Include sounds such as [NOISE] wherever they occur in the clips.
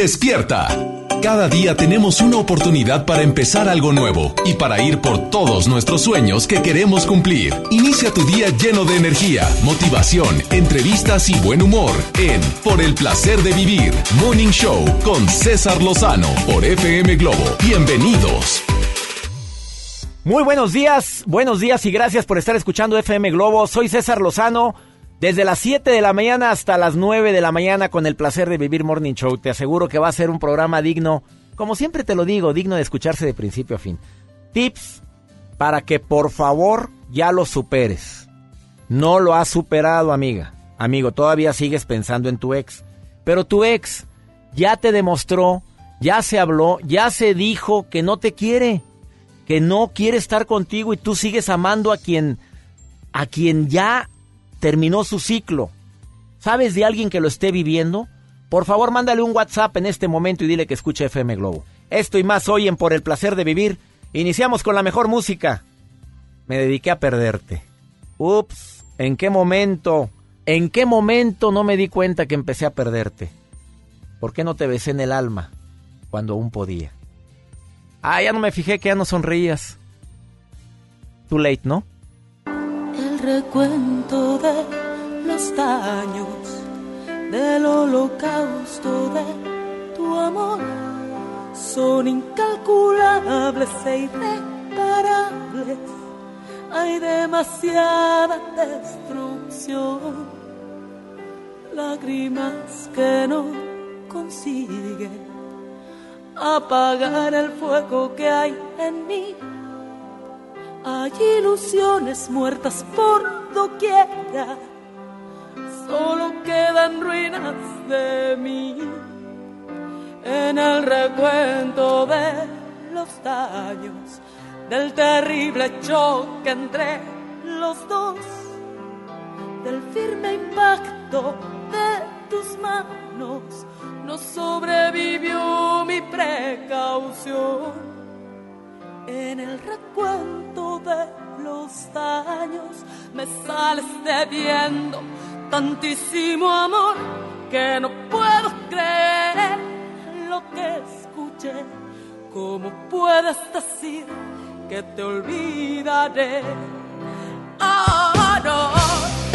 Despierta. Cada día tenemos una oportunidad para empezar algo nuevo y para ir por todos nuestros sueños que queremos cumplir. Inicia tu día lleno de energía, motivación, entrevistas y buen humor en Por el placer de vivir, Morning Show con César Lozano por FM Globo. Bienvenidos. Muy buenos días, buenos días y gracias por estar escuchando FM Globo. Soy César Lozano. Desde las 7 de la mañana hasta las 9 de la mañana con el placer de vivir Morning Show. Te aseguro que va a ser un programa digno, como siempre te lo digo, digno de escucharse de principio a fin. Tips para que por favor ya lo superes. No lo has superado, amiga. Amigo, todavía sigues pensando en tu ex. Pero tu ex ya te demostró, ya se habló, ya se dijo que no te quiere, que no quiere estar contigo y tú sigues amando a quien a quien ya terminó su ciclo. ¿Sabes de alguien que lo esté viviendo? Por favor, mándale un WhatsApp en este momento y dile que escuche FM Globo. Esto y más hoy en Por el placer de vivir. Iniciamos con la mejor música. Me dediqué a perderte. Ups, ¿en qué momento? ¿En qué momento no me di cuenta que empecé a perderte? ¿Por qué no te besé en el alma cuando aún podía? Ah, ya no me fijé que ya no sonreías. Too late, ¿no? Recuento de los daños del holocausto de tu amor. Son incalculables e irreparables. Hay demasiada destrucción, lágrimas que no consiguen apagar el fuego que hay en mí hay ilusiones muertas por doquiera, solo quedan ruinas de mí. En el recuento de los daños, del terrible choque entre los dos, del firme impacto de tus manos, no sobrevivió mi precaución en el recuento de los daños me sales debiendo tantísimo amor que no puedo creer lo que escuché. ¿Cómo puedes decir que te olvidaré? Ah, no,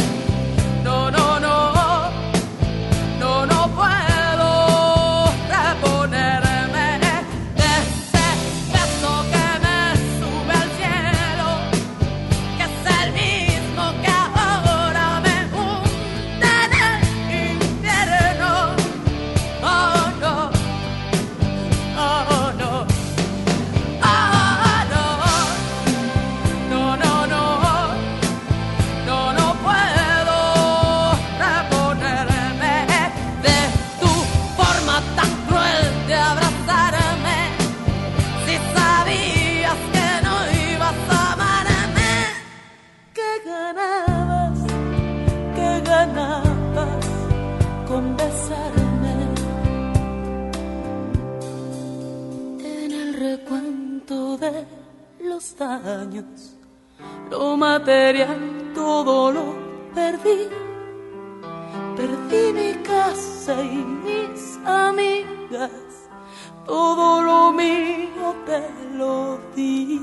los lo material todo lo perdí. Perdí mi casa y mis amigas, todo lo mío te lo di.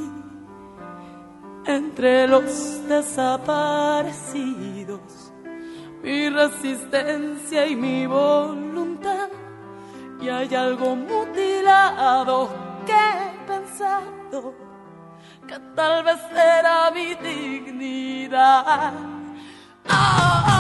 Entre los desaparecidos, mi resistencia y mi voluntad, y hay algo mutilado que he pensado que tal vez era mi dignidad. Oh, no.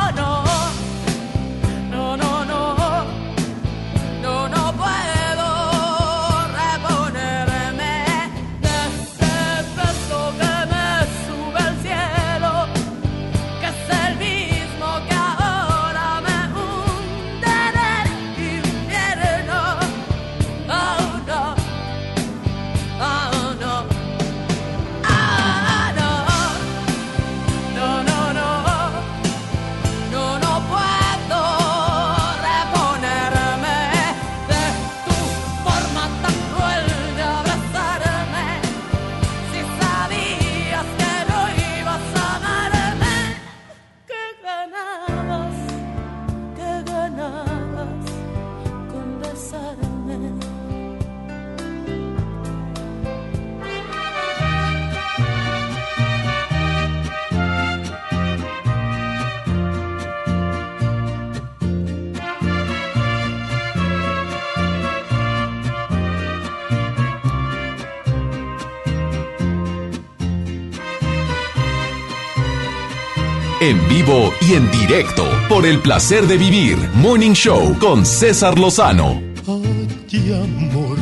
En vivo y en directo por el placer de vivir. Morning Show con César Lozano. Ay, amor.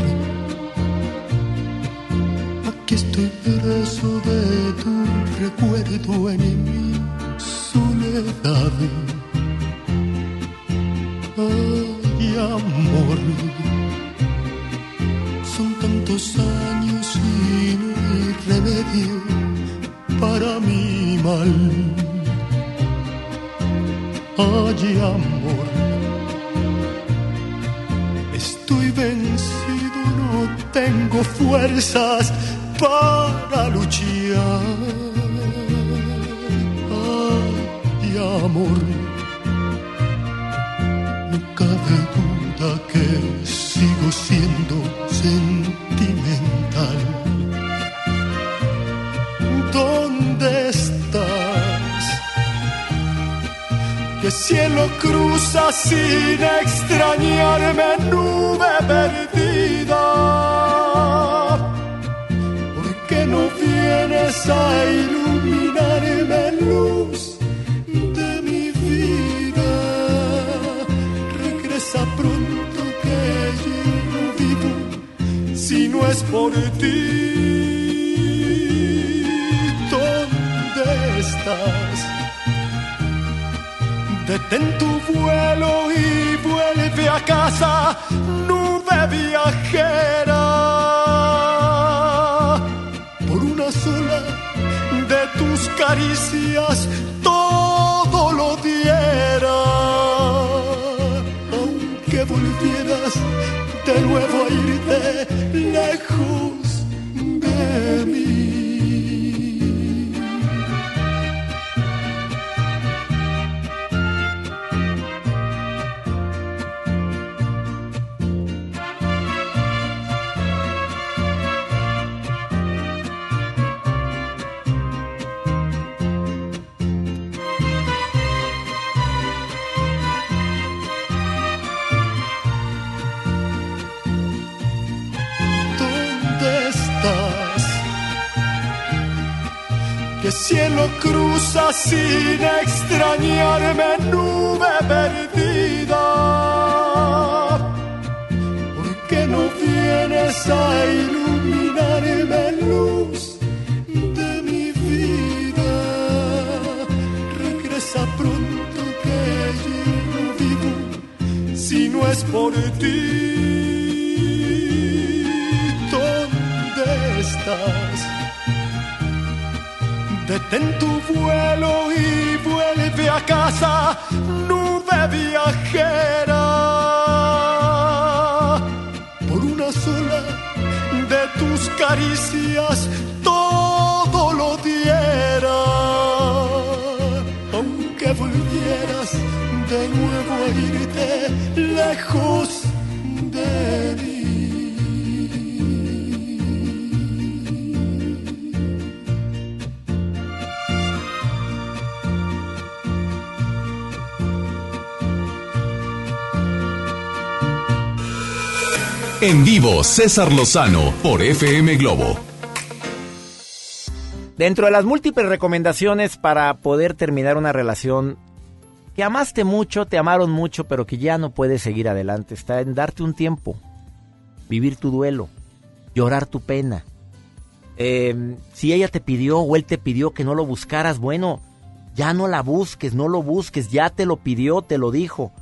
Aquí estoy preso de tu recuerdo en mi soledad. Ay, amor. Son tantos años y no hay remedio para mi mal. Ay, amor. Estoy vencido, no tengo fuerzas para luchar. Ay, amor. Cabe duda que sigo siendo sentimental. ¿Dónde estás? Que cielo cruza sin extrañarme, nube perdida. ¿Por qué no vienes a iluminarme, luz de mi vida? Regresa pronto que yo no vivo si no es por ti. ¿Dónde estás? Detén tu vuelo y vuelve a casa, nube viajera. Por una sola de tus caricias, todo lo diera. Aunque volvieras de nuevo a irte cielo cruza sin extrañarme, nube perdida. ¿Por qué no vienes a iluminarme, luz de mi vida? Regresa pronto que yo no vivo si no es por ti. ¿Dónde estás? Detén tu vuelo y vuelve a casa, nube viajera. Por una sola de tus caricias, todo lo diera. Aunque volvieras de nuevo a irte lejos En vivo, César Lozano por FM Globo. Dentro de las múltiples recomendaciones para poder terminar una relación que amaste mucho, te amaron mucho, pero que ya no puedes seguir adelante, está en darte un tiempo, vivir tu duelo, llorar tu pena. Eh, si ella te pidió o él te pidió que no lo buscaras, bueno, ya no la busques, no lo busques, ya te lo pidió, te lo dijo.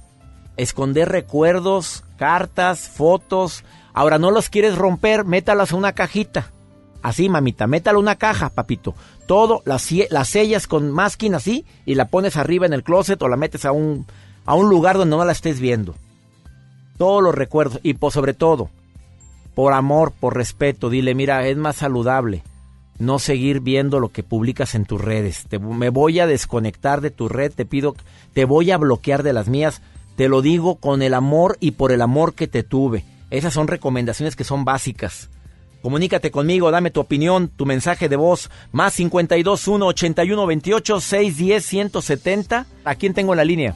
Esconder recuerdos, cartas, fotos. Ahora no los quieres romper, métalas en una cajita. Así, mamita, métala una caja, papito. Todo, las, las sellas con masking así y la pones arriba en el closet o la metes a un, a un lugar donde no la estés viendo. Todos los recuerdos y por sobre todo, por amor, por respeto, dile, mira, es más saludable no seguir viendo lo que publicas en tus redes. Te, me voy a desconectar de tu red, te pido, te voy a bloquear de las mías. Te lo digo con el amor y por el amor que te tuve. Esas son recomendaciones que son básicas. Comunícate conmigo, dame tu opinión, tu mensaje de voz, más 52 1 81 28 610 170. ¿A quién tengo en la línea?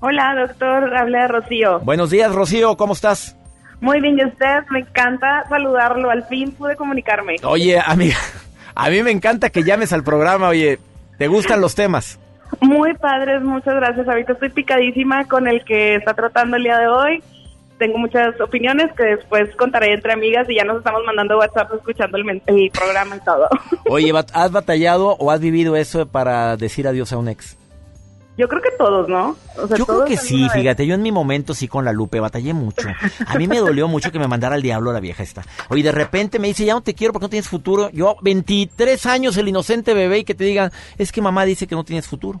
Hola, doctor, habla Rocío. Buenos días, Rocío, ¿cómo estás? Muy bien, ¿y usted? Me encanta saludarlo, al fin pude comunicarme. Oye, amiga, [LAUGHS] a mí me encanta que llames al programa, oye, ¿te gustan los temas? Muy padres, muchas gracias. Ahorita estoy picadísima con el que está tratando el día de hoy. Tengo muchas opiniones que después contaré entre amigas y ya nos estamos mandando WhatsApp escuchando el, el programa y todo. Oye, [LAUGHS] ¿has batallado o has vivido eso para decir adiós a un ex? Yo creo que todos, ¿no? O sea, Yo creo que sí, vez. fíjate, yo en mi momento sí con la Lupe batallé mucho. A mí me dolió mucho que me mandara al diablo la vieja esta. Oye, de repente me dice, ya no te quiero porque no tienes futuro. Yo, 23 años, el inocente bebé, y que te digan, es que mamá dice que no tienes futuro.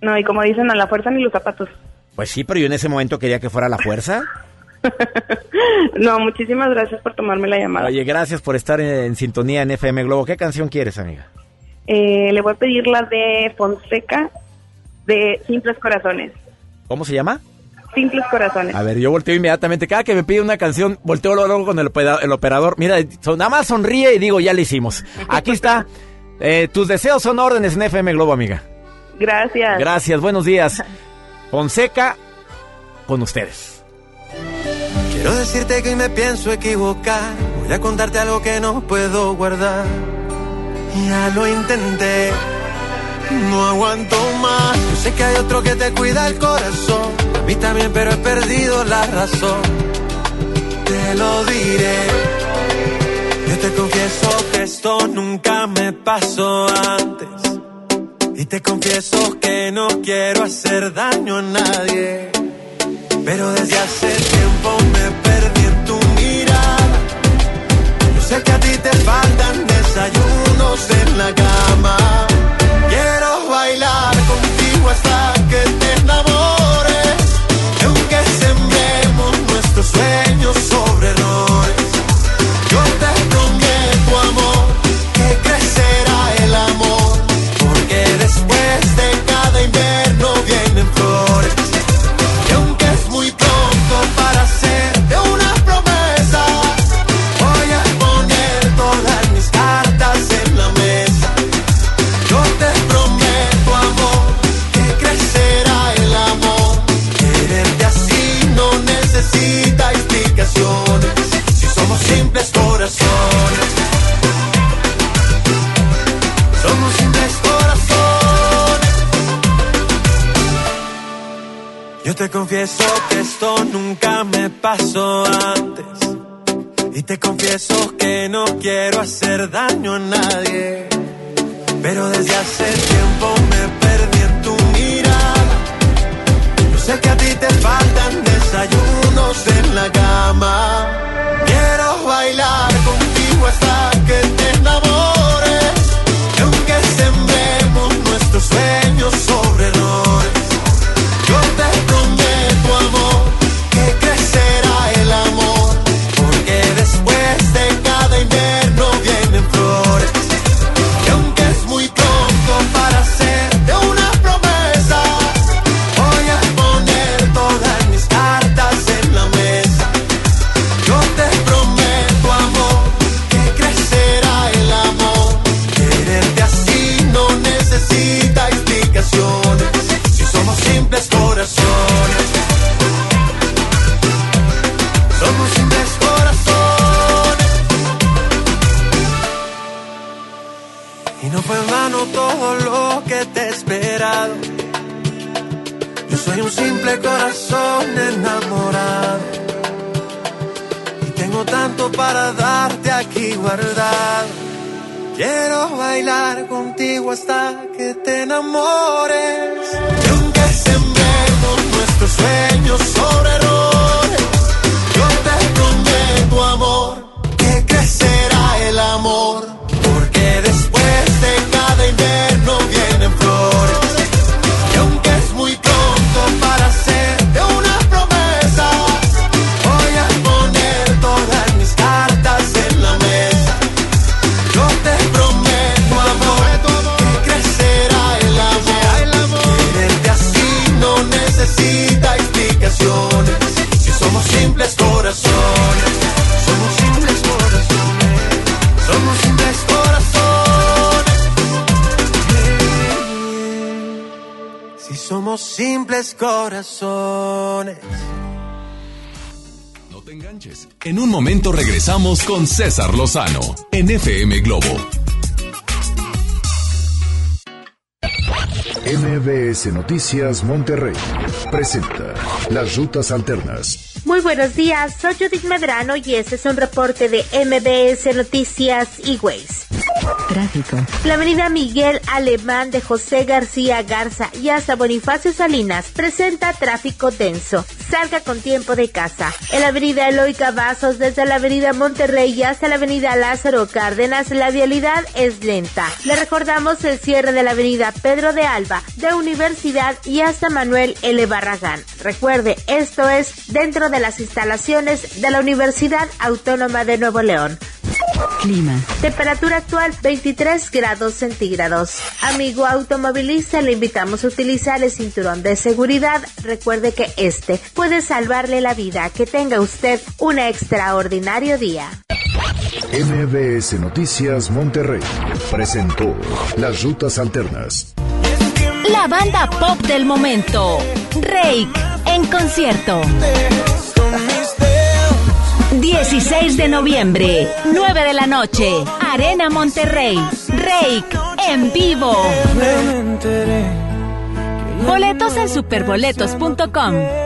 No, y como dicen, a la fuerza ni los zapatos. Pues sí, pero yo en ese momento quería que fuera la fuerza. [LAUGHS] No, muchísimas gracias por tomarme la llamada. Oye, gracias por estar en, en sintonía en FM Globo. ¿Qué canción quieres, amiga? Eh, le voy a pedir la de Fonseca, de Simples Corazones. ¿Cómo se llama? Simples Corazones. A ver, yo volteo inmediatamente. Cada que me pide una canción, volteo luego con el, opera- el operador. Mira, son- nada más sonríe y digo, ya le hicimos. Aquí está. Eh, tus deseos son órdenes en FM Globo, amiga. Gracias. Gracias, buenos días. Fonseca, con ustedes. Quiero decirte que hoy me pienso equivocar. Voy a contarte algo que no puedo guardar. Ya lo intenté, no aguanto más. Yo sé que hay otro que te cuida el corazón. A mí también, pero he perdido la razón. Te lo diré. Yo te confieso que esto nunca me pasó antes. Y te confieso que no quiero hacer daño a nadie. Pero desde hace tiempo me perdí en tu mirada. Yo sé que a ti te faltan desayunos en la cama. Después de cada invierno vienen flores. Yo te confieso que esto nunca me pasó antes. Y te confieso que no quiero hacer daño a nadie. Pero desde hace tiempo me perdí en tu mirada. Yo sé que a ti te faltan desayunos en la cama. Quiero bailar contigo hasta que te enamores. Y aunque sembremos nuestros sueños sobre errores. Yo soy un simple corazón enamorado. Y tengo tanto para darte aquí guardado. Quiero bailar contigo hasta que te enamores. Y aunque sembremos nuestros sueños sobre errores, yo te prometo, amor, que crecerá el amor. Simples corazones, somos simples corazones, somos simples corazones. Si somos simples corazones. No te enganches. En un momento regresamos con César Lozano en FM Globo. MBS Noticias Monterrey presenta Las Rutas Alternas. Muy buenos días, soy Judith Medrano y este es un reporte de MBS Noticias y Ways. Tráfico. La avenida Miguel Alemán de José García Garza y hasta Bonifacio Salinas presenta tráfico denso. Salga con tiempo de casa. En la avenida Eloy Cavazos desde la avenida Monterrey hasta la avenida Lázaro Cárdenas la vialidad es lenta. Le recordamos el cierre de la avenida Pedro de Alba de Universidad y hasta Manuel L. Barragán. Recuerde, esto es dentro de las instalaciones de la Universidad Autónoma de Nuevo León. Clima. Temperatura actual 23 grados centígrados. Amigo automovilista, le invitamos a utilizar el cinturón de seguridad. Recuerde que este puede salvarle la vida. Que tenga usted un extraordinario día. MBS Noticias Monterrey presentó Las Rutas Alternas. La banda pop del momento. Rake en concierto. 16 de noviembre, 9 de la noche, Arena Monterrey. Rake en vivo. Boletos en superboletos.com.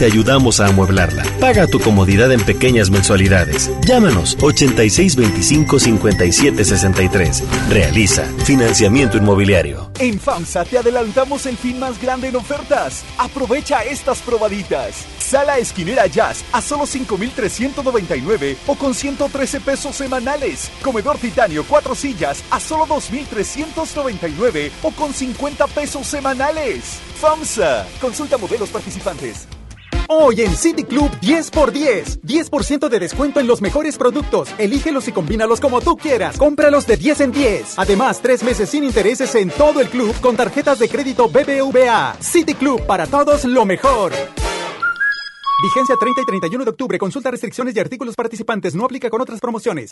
te ayudamos a amueblarla. Paga tu comodidad en pequeñas mensualidades. Llámanos 8625-5763. Realiza financiamiento inmobiliario. En FAMSA te adelantamos el fin más grande en ofertas. Aprovecha estas probaditas. Sala esquinera Jazz a solo 5,399 o con 113 pesos semanales. Comedor titanio 4 sillas a solo 2,399 o con 50 pesos semanales. FAMSA. Consulta modelos participantes. Hoy en City Club 10x10. 10% de descuento en los mejores productos. Elígelos y combínalos como tú quieras. Cómpralos de 10 en 10. Además, tres meses sin intereses en todo el club con tarjetas de crédito BBVA. City Club para todos lo mejor. Vigencia 30 y 31 de octubre. Consulta restricciones y artículos participantes. No aplica con otras promociones.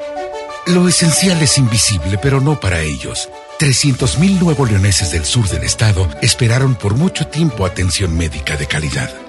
Lo esencial es invisible, pero no para ellos. 300.000 nuevo leoneses del sur del estado esperaron por mucho tiempo atención médica de calidad.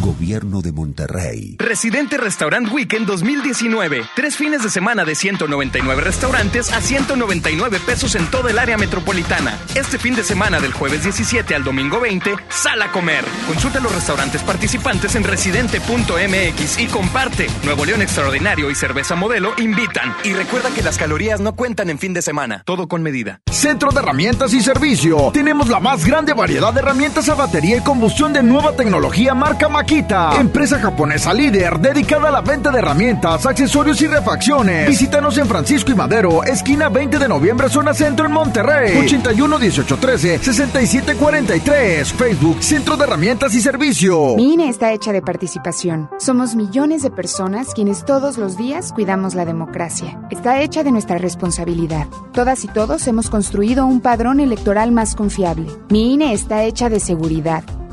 Gobierno de Monterrey. Residente Restaurant Weekend 2019. Tres fines de semana de 199 restaurantes a 199 pesos en toda el área metropolitana. Este fin de semana del jueves 17 al domingo 20, sal a comer. Consulta los restaurantes participantes en residente.mx y comparte. Nuevo León Extraordinario y Cerveza Modelo invitan. Y recuerda que las calorías no cuentan en fin de semana. Todo con medida. Centro de Herramientas y Servicio. Tenemos la más grande variedad de herramientas a batería y combustión de nueva tecnología marca Makita, empresa japonesa líder dedicada a la venta de herramientas, accesorios y refacciones. Visítanos en Francisco y Madero, esquina 20 de noviembre, zona centro en Monterrey. 81 18 13 67 43. Facebook, Centro de Herramientas y Servicio. Mi INE está hecha de participación. Somos millones de personas quienes todos los días cuidamos la democracia. Está hecha de nuestra responsabilidad. Todas y todos hemos construido un padrón electoral más confiable. Mi INE está hecha de seguridad.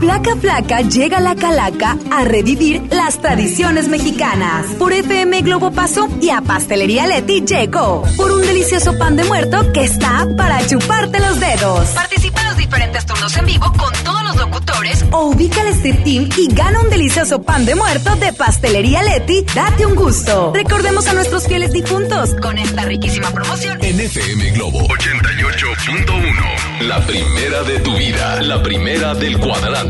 Placa Flaca llega a la Calaca a revivir las tradiciones mexicanas. Por FM Globo pasó y a Pastelería Leti llegó. Por un delicioso pan de muerto que está para chuparte los dedos. Participa en los diferentes turnos en vivo con todos los locutores o ubica el Street Team y gana un delicioso pan de muerto de Pastelería Leti. Date un gusto. Recordemos a nuestros fieles difuntos con esta riquísima promoción. En FM Globo 88.1. La primera de tu vida. La primera del cuadrante.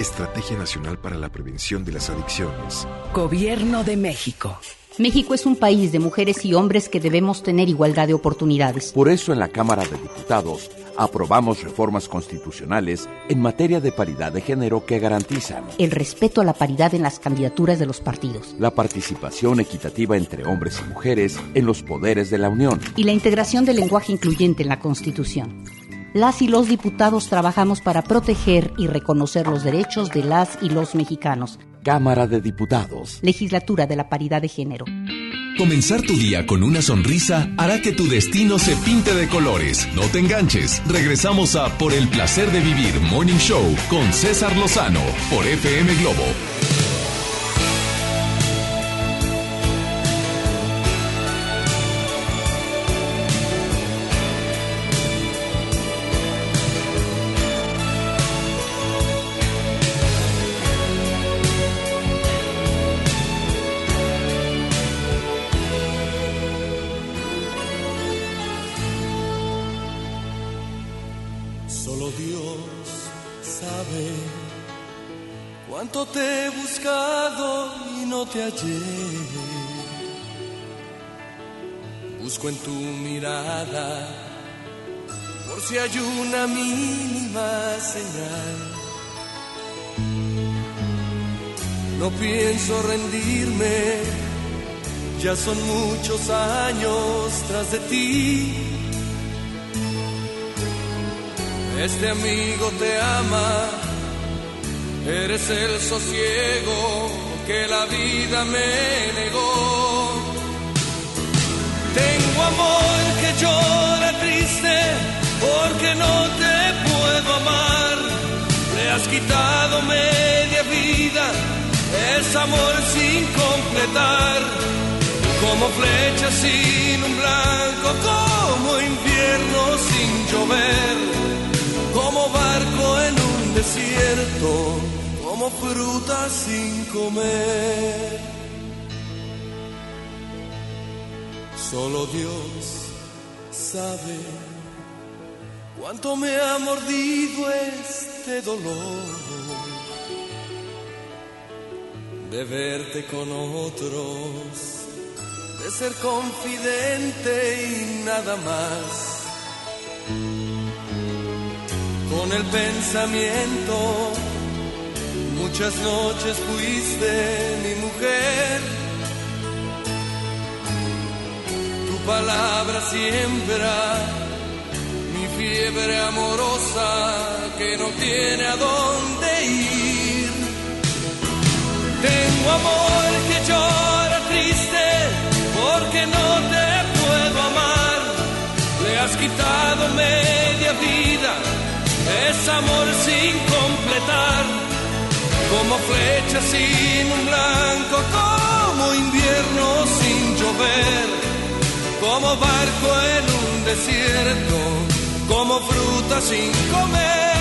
Estrategia Nacional para la Prevención de las Adicciones. Gobierno de México. México es un país de mujeres y hombres que debemos tener igualdad de oportunidades. Por eso en la Cámara de Diputados aprobamos reformas constitucionales en materia de paridad de género que garantizan el respeto a la paridad en las candidaturas de los partidos, la participación equitativa entre hombres y mujeres en los poderes de la Unión y la integración del lenguaje incluyente en la Constitución las y los diputados trabajamos para proteger y reconocer los derechos de las y los mexicanos. Cámara de Diputados. Legislatura de la Paridad de Género. Comenzar tu día con una sonrisa hará que tu destino se pinte de colores. No te enganches. Regresamos a Por el placer de vivir Morning Show con César Lozano por FM Globo te hallé. Busco en tu mirada por si hay una mínima señal. No pienso rendirme, ya son muchos años tras de ti. Este amigo te ama, eres el sosiego que la vida me negó. Tengo amor que llora triste porque no te puedo amar. Le has quitado media vida, es amor sin completar. Como flecha sin un blanco, como invierno sin llover, desierto como fruta sin comer. Solo Dios sabe cuánto me ha mordido este dolor de verte con otros, de ser confidente y nada más. Con el pensamiento Muchas noches fuiste mi mujer. Tu palabra siembra mi fiebre amorosa que no tiene a dónde ir. Tengo amor que llora triste porque no te puedo amar. Le has quitado media vida, es amor sin completar como flecha sin un blanco, como invierno sin llover, como barco en un desierto, como fruta sin comer.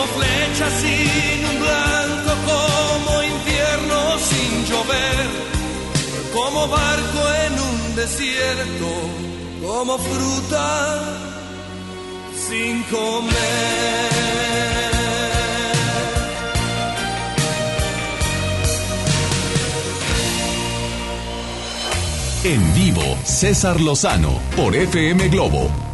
como flecha sin un blanco, como infierno sin llover, como barco en un desierto, como fruta sin comer. En vivo, César Lozano por FM Globo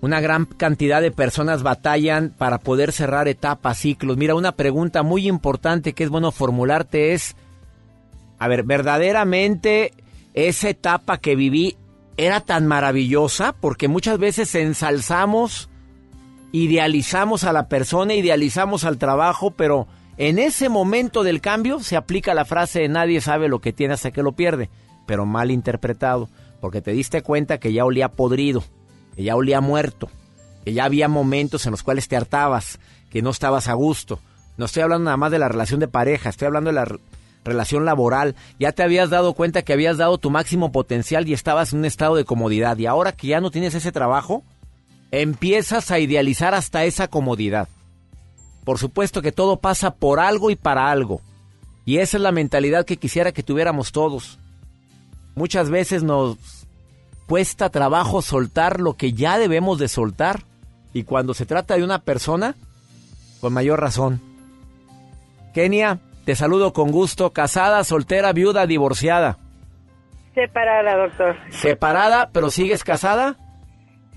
una gran cantidad de personas batallan para poder cerrar etapas, ciclos. Mira, una pregunta muy importante que es bueno formularte es, a ver, ¿verdaderamente esa etapa que viví era tan maravillosa? Porque muchas veces ensalzamos, idealizamos a la persona, idealizamos al trabajo, pero en ese momento del cambio se aplica la frase de nadie sabe lo que tiene hasta que lo pierde, pero mal interpretado, porque te diste cuenta que ya olía podrido que ya olía muerto, que ya había momentos en los cuales te hartabas, que no estabas a gusto. No estoy hablando nada más de la relación de pareja, estoy hablando de la relación laboral. Ya te habías dado cuenta que habías dado tu máximo potencial y estabas en un estado de comodidad. Y ahora que ya no tienes ese trabajo, empiezas a idealizar hasta esa comodidad. Por supuesto que todo pasa por algo y para algo. Y esa es la mentalidad que quisiera que tuviéramos todos. Muchas veces nos cuesta trabajo soltar lo que ya debemos de soltar. Y cuando se trata de una persona, con mayor razón. Kenia, te saludo con gusto. Casada, soltera, viuda, divorciada. Separada, doctor. Separada, pero sigues casada.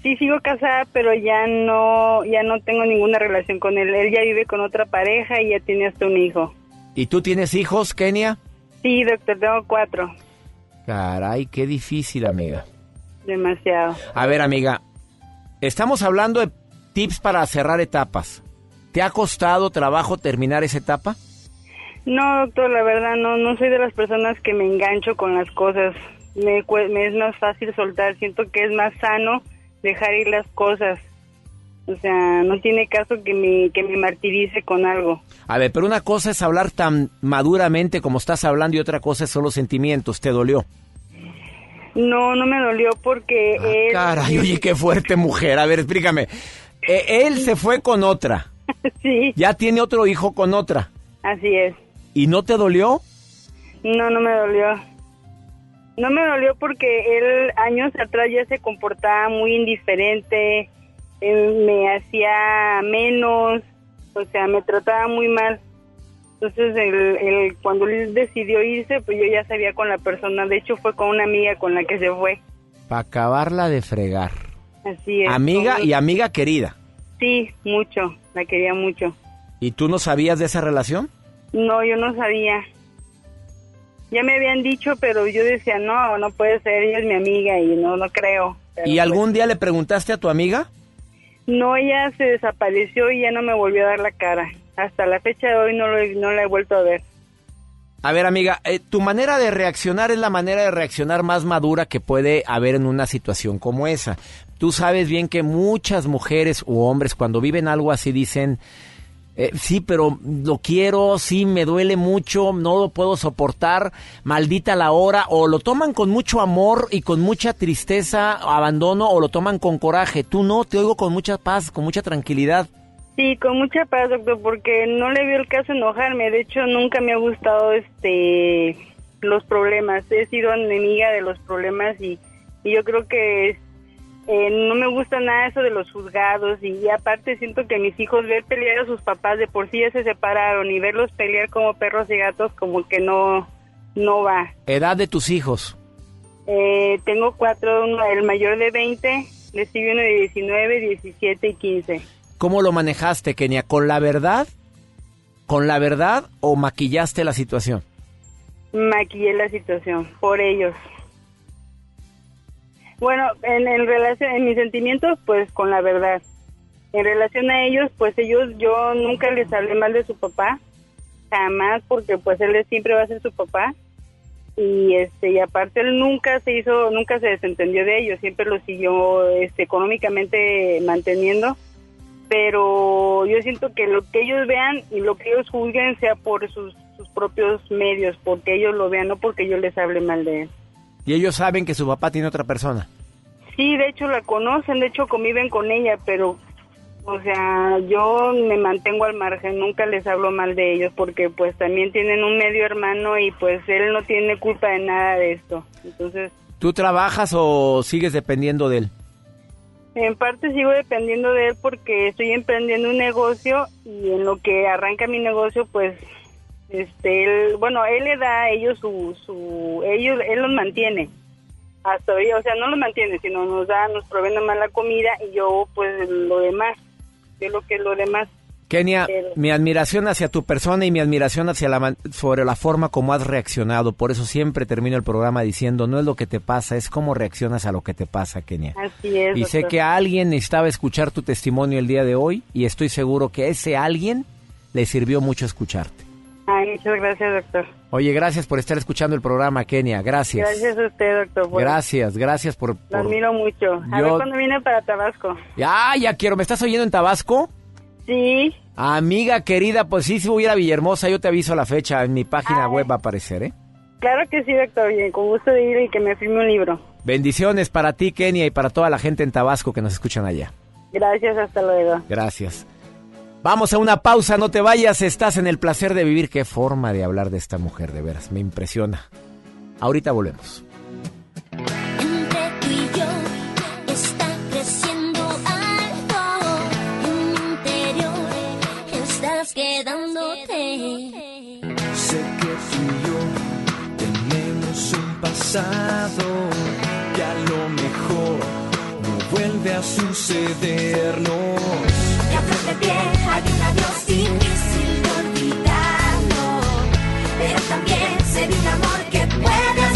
Sí, sigo casada, pero ya no, ya no tengo ninguna relación con él. Él ya vive con otra pareja y ya tiene hasta un hijo. ¿Y tú tienes hijos, Kenia? Sí, doctor, tengo cuatro. Caray, qué difícil, amiga. Demasiado. A ver, amiga, estamos hablando de tips para cerrar etapas. ¿Te ha costado trabajo terminar esa etapa? No, doctor, la verdad no, no soy de las personas que me engancho con las cosas. Me, me es más fácil soltar. Siento que es más sano dejar ir las cosas. O sea, no tiene caso que me, que me martirice con algo. A ver, pero una cosa es hablar tan maduramente como estás hablando y otra cosa es solo sentimientos. ¿Te dolió? No, no me dolió porque ah, él... Caray, [LAUGHS] oye, qué fuerte mujer. A ver, explícame. Eh, él se fue con otra. [LAUGHS] sí. Ya tiene otro hijo con otra. Así es. ¿Y no te dolió? No, no me dolió. No me dolió porque él años atrás ya se comportaba muy indiferente, me hacía menos, o sea, me trataba muy mal. Entonces, el, cuando él decidió irse, pues yo ya sabía con la persona. De hecho, fue con una amiga con la que se fue. Para acabarla de fregar. Así es. Amiga y amiga querida. Sí, mucho. La quería mucho. ¿Y tú no sabías de esa relación? No, yo no sabía. Ya me habían dicho, pero yo decía, no, no puede ser, ella es mi amiga y no, no creo. ¿Y algún pues día le preguntaste a tu amiga? No, ella se desapareció y ya no me volvió a dar la cara hasta la fecha de hoy no, lo, no la he vuelto a ver. A ver, amiga, eh, tu manera de reaccionar es la manera de reaccionar más madura que puede haber en una situación como esa. Tú sabes bien que muchas mujeres u hombres cuando viven algo así dicen, eh, sí, pero lo quiero, sí, me duele mucho, no lo puedo soportar, maldita la hora, o lo toman con mucho amor y con mucha tristeza, abandono, o lo toman con coraje. Tú no, te oigo con mucha paz, con mucha tranquilidad. Sí, con mucha paz, doctor, porque no le vio el caso enojarme. De hecho, nunca me ha gustado este los problemas. He sido enemiga de los problemas y, yo creo que eh, no me gusta nada eso de los juzgados y, aparte siento que mis hijos ver pelear a sus papás de por sí ya se separaron y verlos pelear como perros y gatos como que no no va. ¿Edad de tus hijos? Eh, tengo cuatro, el mayor de 20, le sigue uno de 19, 17 y 15. ¿Cómo lo manejaste, Kenia? ¿Con la verdad? ¿Con la verdad o maquillaste la situación? Maquillé la situación por ellos. Bueno, en, relación, en mis sentimientos, pues con la verdad. En relación a ellos, pues ellos, yo nunca les hablé mal de su papá, jamás, porque pues él siempre va a ser su papá. Y este, y aparte él nunca se hizo, nunca se desentendió de ellos, siempre lo siguió este, económicamente manteniendo pero yo siento que lo que ellos vean y lo que ellos juzguen sea por sus, propios medios, porque ellos lo vean, no porque yo les hable mal de él. ¿Y ellos saben que su papá tiene otra persona? Sí, de hecho la conocen, de hecho conviven con ella, pero, o sea, yo me mantengo al margen, nunca les hablo mal de ellos, porque pues también tienen un medio hermano y pues él no tiene culpa de nada de esto. Entonces... ¿Tú trabajas o sigues dependiendo de él? En parte sigo dependiendo de él porque estoy emprendiendo un negocio y en lo que arranca mi negocio pues este, él, bueno, él le da a ellos su, su, ellos, él los mantiene. Hasta hoy, o sea, no los mantiene, sino nos da, nos provee nomás la comida y yo, pues, lo demás. Yo lo que es lo demás. Kenia, Pero- mi admiración hacia tu persona y mi admiración hacia la sobre la forma como has reaccionado. Por eso siempre termino el programa diciendo, no es lo que te pasa, es cómo reaccionas a lo que te pasa, Kenia. Así es. Y sé que a alguien necesitaba escuchar tu testimonio el día de hoy y estoy seguro que a ese alguien le sirvió mucho escucharte. Ay, muchas gracias, doctor. Oye, gracias por estar escuchando el programa, Kenia. Gracias. Gracias a usted, doctor. por- Gracias, gracias por... Lo admiro mucho. A Yo- ver cuándo viene para Tabasco. Ya, ya quiero. ¿Me estás oyendo en Tabasco? Sí. Amiga querida, pues sí, si voy a ir a Villahermosa, yo te aviso la fecha. En mi página web va a aparecer, ¿eh? Claro que sí, doctor. Bien, con gusto de ir y que me firme un libro. Bendiciones para ti, Kenia, y para toda la gente en Tabasco que nos escuchan allá. Gracias, hasta luego. Gracias. Vamos a una pausa, no te vayas, estás en el placer de vivir. Qué forma de hablar de esta mujer, de veras, me impresiona. Ahorita volvemos. Estás quedándote. Sé que tú y yo tenemos un pasado que a lo mejor no vuelve a sucedernos. Que a flor de piel hay un adiós difícil de olvidarlo. Pero también sé de un amor que puede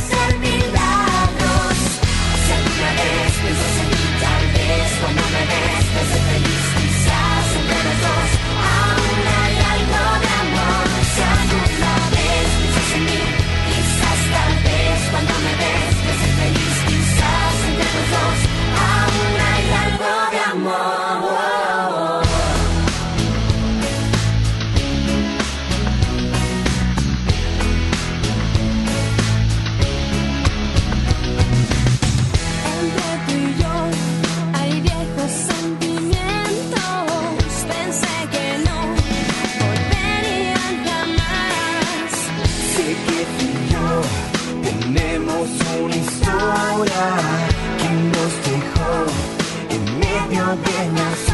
historia que nos dejó en medio de la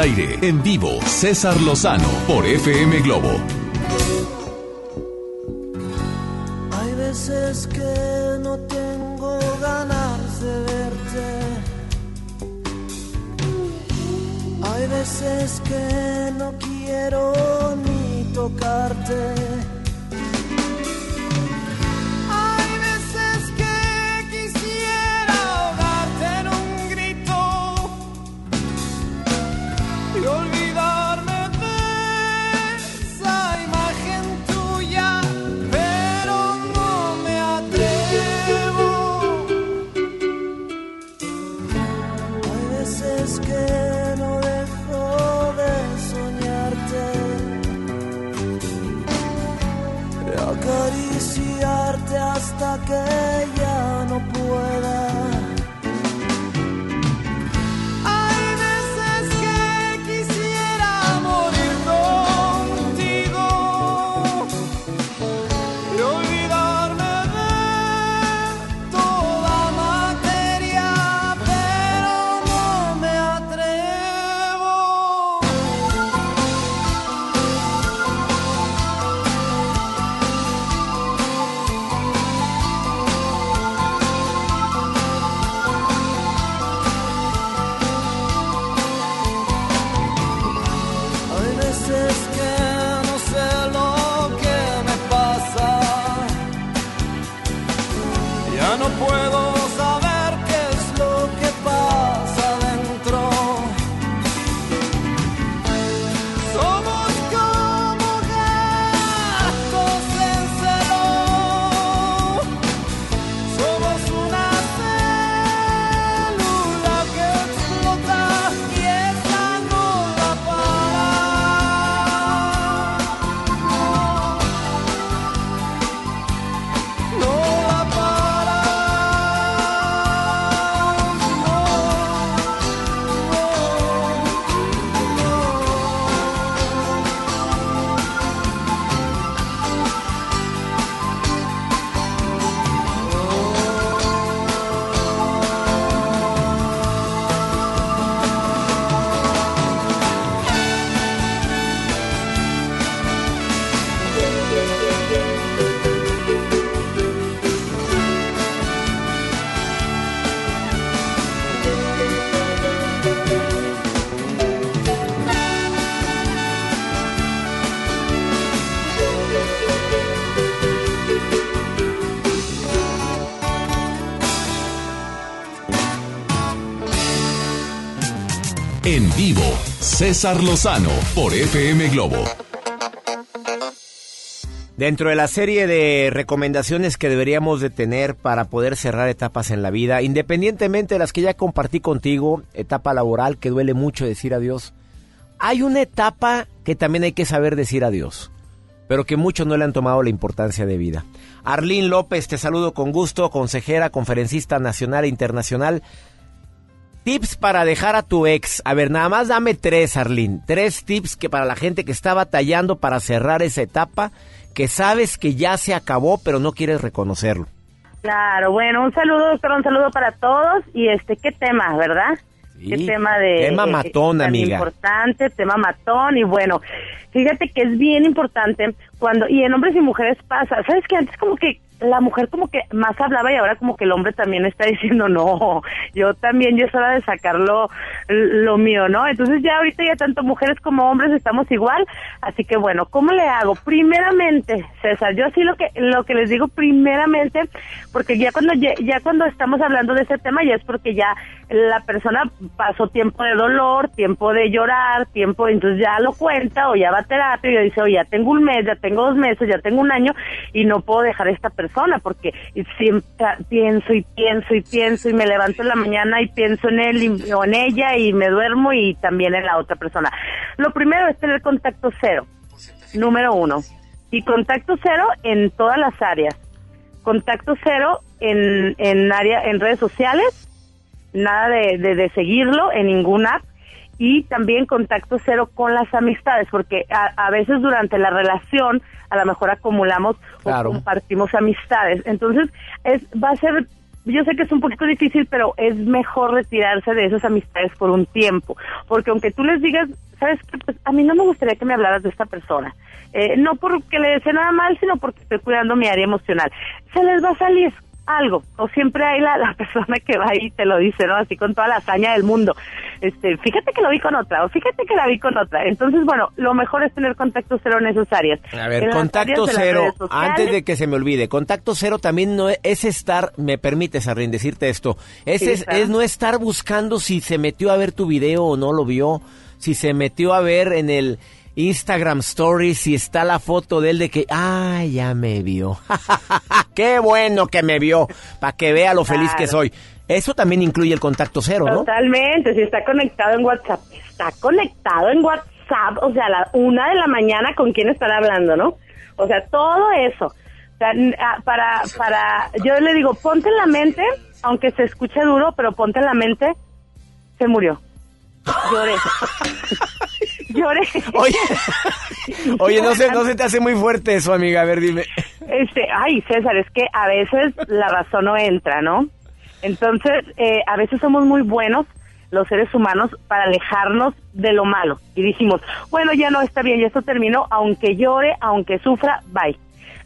Aire, en vivo, César Lozano por FM Globo. César Lozano por FM Globo. Dentro de la serie de recomendaciones que deberíamos de tener para poder cerrar etapas en la vida, independientemente de las que ya compartí contigo, etapa laboral que duele mucho decir adiós, hay una etapa que también hay que saber decir adiós, pero que muchos no le han tomado la importancia de vida. Arlín López, te saludo con gusto, consejera, conferencista nacional e internacional. Tips para dejar a tu ex. A ver, nada más dame tres, Arlín. Tres tips que para la gente que está batallando para cerrar esa etapa, que sabes que ya se acabó, pero no quieres reconocerlo. Claro, bueno, un saludo, doctor, un saludo para todos. Y este, qué tema, ¿verdad? Qué tema de... tema matón, tan amiga. importante, tema matón. Y bueno, fíjate que es bien importante cuando... Y en hombres y mujeres pasa. ¿Sabes que Antes como que la mujer como que más hablaba y ahora como que el hombre también está [LAUGHS] diciendo, no, yo también, ya es hora de sacarlo lo mío, ¿no? Entonces ya ahorita ya tanto mujeres como hombres estamos igual, así que bueno, ¿cómo le hago? Primeramente, César, yo así lo que lo que les digo primeramente, porque ya cuando ya, cuando estamos hablando de ese tema ya es porque ya la persona pasó tiempo de dolor, tiempo de llorar, tiempo, entonces ya lo cuenta o ya va a terapia y ya dice, oye, ya tengo un mes, ya tengo dos meses, ya tengo un año y no puedo dejar esta persona porque siempre pienso y pienso y pienso y me levanto en la mañana y pienso en él y, o en ella y me duermo y también en la otra persona. Lo primero es tener contacto cero, número uno. Y contacto cero en todas las áreas. Contacto cero en, en, área, en redes sociales, nada de, de, de seguirlo en ninguna app y también contacto cero con las amistades, porque a, a, veces durante la relación a lo mejor acumulamos Claro. o compartimos amistades. Entonces, es va a ser, yo sé que es un poquito difícil, pero es mejor retirarse de esas amistades por un tiempo, porque aunque tú les digas, sabes qué? pues a mí no me gustaría que me hablaras de esta persona, eh, no porque le desee nada mal, sino porque estoy cuidando mi área emocional. Se les va a salir, algo, o siempre hay la, la persona que va y te lo dice, ¿no? Así con toda la hazaña del mundo. Este, fíjate que lo vi con otra, o fíjate que la vi con otra. Entonces, bueno, lo mejor es tener contacto cero en esas áreas. A ver, En contacto de cero, antes de que se me olvide, contacto cero también no es estar, me permites, Arlene, decirte esto, es, Sí, es, claro. es no estar buscando si se metió a ver tu video o no lo vio, si se metió a ver en el Instagram Stories, si está la foto de él de que, ah, ya me vio, [LAUGHS] qué bueno que me vio, para que vea lo feliz que soy. Eso también incluye el contacto cero, ¿no? Totalmente, si está conectado en WhatsApp, está conectado en WhatsApp, o sea, a la una de la mañana con quién están hablando, ¿no? O sea, todo eso. O sea, ah, para, para, yo le digo, ponte en la mente, aunque se escuche duro, pero ponte en la mente, se murió. Lloré. [LAUGHS] Lloré. Oye, [LAUGHS] Oye, no se, no se te hace muy fuerte eso, amiga, a ver, dime. Este, ay, César, es que a veces la razón no entra, ¿no? Entonces, eh, a veces somos muy buenos los seres humanos para alejarnos de lo malo. Y dijimos, bueno, ya no está bien, ya esto terminó, aunque llore, aunque sufra, bye.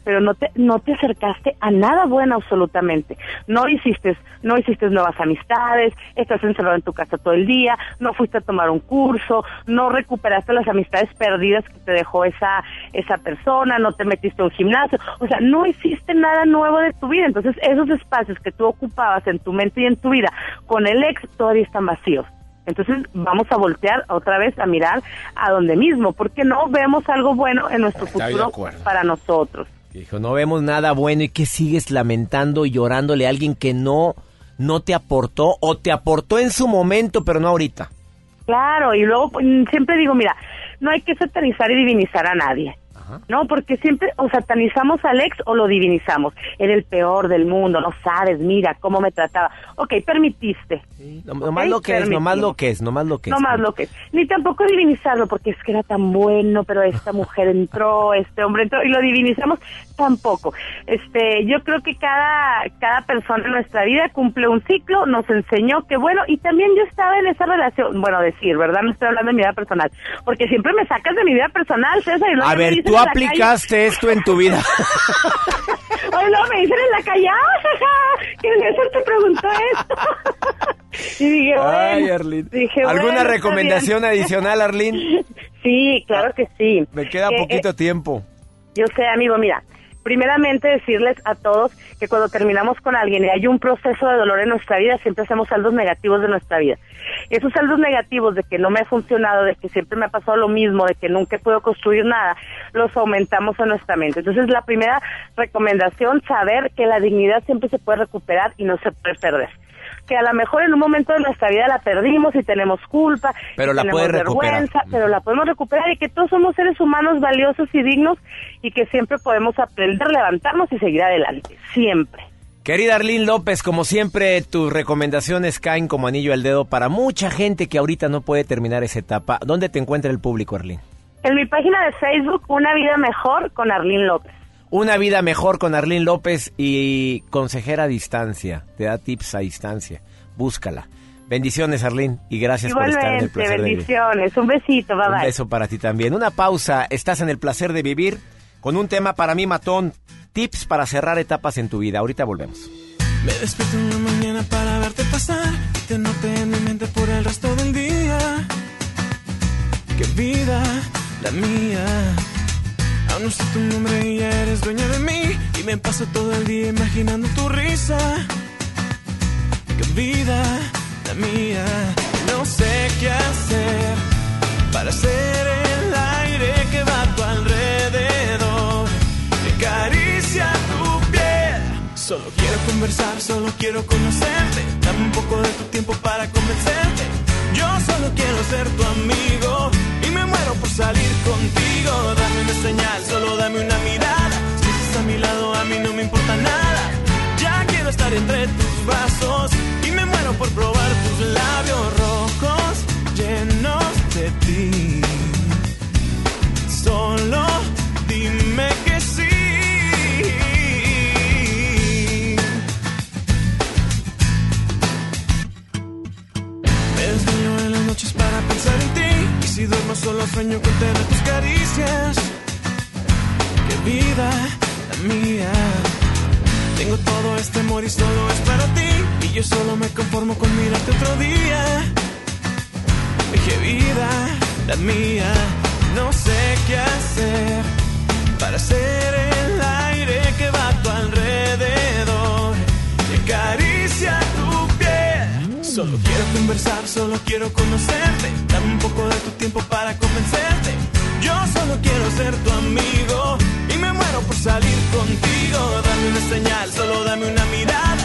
Pero no te, no te acercaste a nada bueno absolutamente. No hiciste, no hiciste nuevas amistades, estás encerrado en tu casa todo el día, no fuiste a tomar un curso, no recuperaste las amistades perdidas que te dejó esa, esa persona, no te metiste a un gimnasio, o sea, no hiciste nada nuevo de tu vida. Entonces, esos espacios que tú ocupabas en tu mente y en tu vida con el ex todavía están vacíos. Entonces vamos a voltear otra vez a mirar a donde mismo, porque no vemos algo bueno en nuestro Estoy futuro para nosotros. Dijo, no vemos nada bueno y que sigues lamentando y llorándole a alguien que no, no te aportó o te aportó en su momento, pero no ahorita. Claro, y luego pues, siempre digo, mira, no hay que satanizar y divinizar a nadie. No, porque siempre o satanizamos al ex o lo divinizamos. Era el peor del mundo, no sabes, mira cómo me trataba. Ok, permitiste. No- Nomás Ok, lo que es, nomás lo que es, nomás lo que es. No más lo que es. Ni tampoco divinizarlo, porque es que era tan bueno, pero esta mujer entró, este hombre entró, y lo divinizamos tampoco. Este, yo creo que cada, cada persona en nuestra vida cumple un ciclo, nos enseñó que bueno, y también yo estaba en esa relación, bueno, decir, ¿verdad? No estoy hablando de mi vida personal, porque siempre me sacas de mi vida personal, César, y luego A ver, tú la calle- aplicaste esto en tu vida. [LAUGHS] [LAUGHS] Ay, no, me dicen en la calle, ¡ah, que César te preguntó esto. [LAUGHS] y dije, bueno, Ay, Arlene. dije, ¿Alguna bueno, recomendación adicional, Arlene? Sí, claro que sí. Me queda Eh, poquito eh, tiempo. yo sé, amigo, mira, primeramente decirles a todos que cuando terminamos con alguien y hay un proceso de dolor en nuestra vida, siempre hacemos saldos negativos de nuestra vida. Esos saldos negativos de que no me ha funcionado, de que siempre me ha pasado lo mismo, de que nunca puedo construir nada, los aumentamos en nuestra mente. Entonces, la primera recomendación, saber que la dignidad siempre se puede recuperar y no se puede perder. Que a lo mejor en un momento de nuestra vida la perdimos y tenemos culpa, Pero y la tenemos vergüenza, pero la podemos recuperar y que todos somos seres humanos valiosos y dignos y que siempre podemos aprender, levantarnos y seguir adelante, siempre. Querida Arlene López, como siempre, tus recomendaciones caen como anillo al dedo para mucha gente que ahorita no puede terminar esa etapa. ¿Dónde te encuentra el público, Arlene? En mi página de Facebook, Una Vida Mejor con Arlene López. Una vida mejor con Arlene López y consejera a distancia. Te da tips a distancia. Búscala. Bendiciones, Arlene, y gracias por estar en el Igualmente, placer de vivir. bendiciones. Un besito, bye Un bye. beso para ti también. Una pausa. Estás en el placer de vivir con un tema para mí matón. Tips para cerrar etapas en tu vida. Ahorita volvemos. Me despierto en la mañana para verte pasar te noté en mi mente por el resto del día. Qué vida la mía. No sé tu nombre y ya eres dueña de mí. Y me paso todo el día imaginando tu risa. Qué vida la mía. No sé qué hacer para ser el aire que va a tu alrededor. Que acaricia tu piel. Solo quiero conversar, solo quiero conocerte. Dame un poco de tu tiempo para convencerte. Yo solo quiero ser tu amigo me muero por salir contigo. Dame una señal, solo dame una mirada. Si estás a mi lado, a mí no me importa nada. Ya quiero estar entre tus brazos y me muero por probar solo me conformo con mirarte otro día. Dije vida, la mía, no sé qué hacer para ser el aire que va a tu alrededor y acaricia tu piel. Solo quiero conversar, solo quiero conocerte. Dame un poco de tu tiempo para convencerte. Yo solo quiero ser tu amigo y me muero por salir contigo. Dame una señal, solo dame una mirada.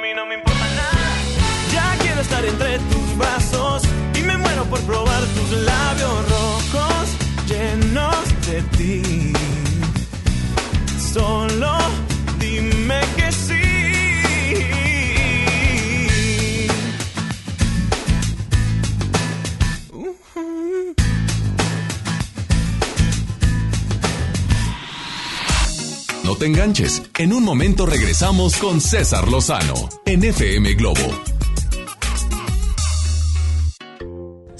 quiero estar entre tus brazos y me muero por probar tus labios rojos llenos de ti. Solo dime que sí. No te enganches. En un momento regresamos con César Lozano en FM Globo.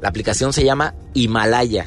La aplicación se llama Himalaya.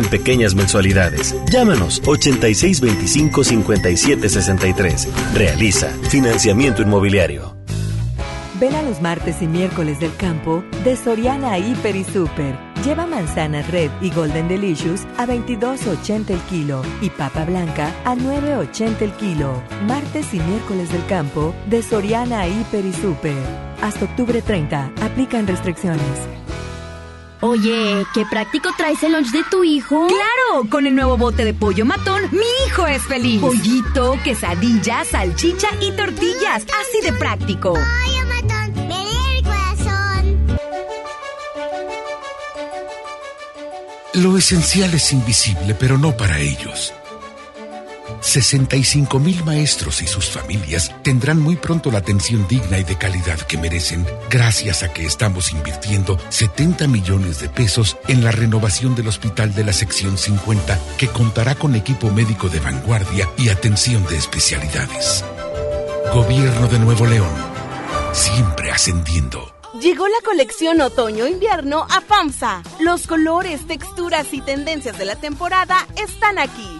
en pequeñas mensualidades. Llámanos 8625-5763. Realiza financiamiento inmobiliario. Ven a los martes y miércoles del campo de Soriana Hiper y Super. Lleva manzana red y golden delicious a 22.80 el kilo y papa blanca a 9.80 el kilo. Martes y miércoles del campo de Soriana Hiper y Super. Hasta octubre 30. Aplican restricciones. Oye, qué práctico traes el lunch de tu hijo. ¡Claro! Con el nuevo bote de pollo matón, mi hijo es feliz. Pollito, quesadilla, salchicha y tortillas. Así de práctico. Pollo matón, me el corazón. Lo esencial es invisible, pero no para ellos. 65 mil maestros y sus familias tendrán muy pronto la atención digna y de calidad que merecen gracias a que estamos invirtiendo 70 millones de pesos en la renovación del hospital de la sección 50 que contará con equipo médico de vanguardia y atención de especialidades. Gobierno de Nuevo León, siempre ascendiendo. Llegó la colección otoño-invierno a FAMSA. Los colores, texturas y tendencias de la temporada están aquí.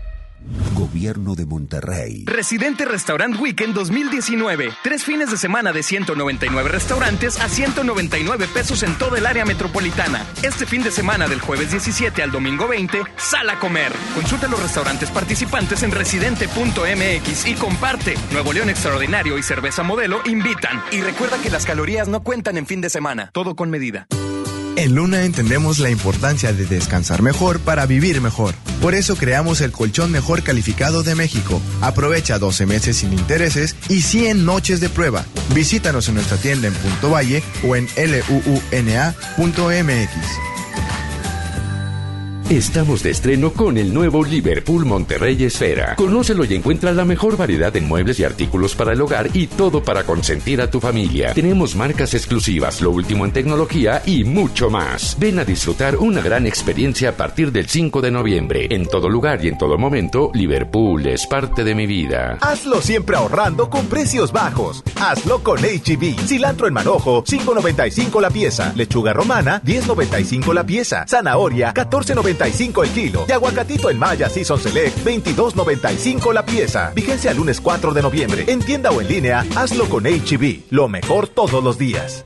Gobierno de Monterrey. Residente Restaurant Weekend 2019. Tres fines de semana de 199 restaurantes a 199 pesos en toda el área metropolitana. Este fin de semana del jueves 17 al domingo 20, sal a comer. Consulta los restaurantes participantes en residente.mx y comparte. Nuevo León Extraordinario y Cerveza Modelo invitan. Y recuerda que las calorías no cuentan en fin de semana. Todo con medida. En Luna entendemos la importancia de descansar mejor para vivir mejor. Por eso creamos el colchón mejor calificado de México. Aprovecha 12 meses sin intereses y 100 noches de prueba. Visítanos en nuestra tienda en Punto Valle o en luuna.mx. Estamos de estreno con el nuevo Liverpool Monterrey Esfera. Conócelo y encuentra la mejor variedad en muebles y artículos para el hogar y todo para consentir a tu familia. Tenemos marcas exclusivas, lo último en tecnología y mucho más. Ven a disfrutar una gran experiencia a partir del 5 de noviembre. En todo lugar y en todo momento, Liverpool es parte de mi vida. Hazlo siempre ahorrando con precios bajos. Hazlo con HB. Cilantro en manojo, 5.95 la pieza. Lechuga romana, 10.95 la pieza. Zanahoria, 14.95 el kilo. Y aguacatito en Maya Season Select, 22.95 la pieza. Vigencia el lunes 4 de noviembre. En tienda o en línea, hazlo con HB. Lo mejor todos los días.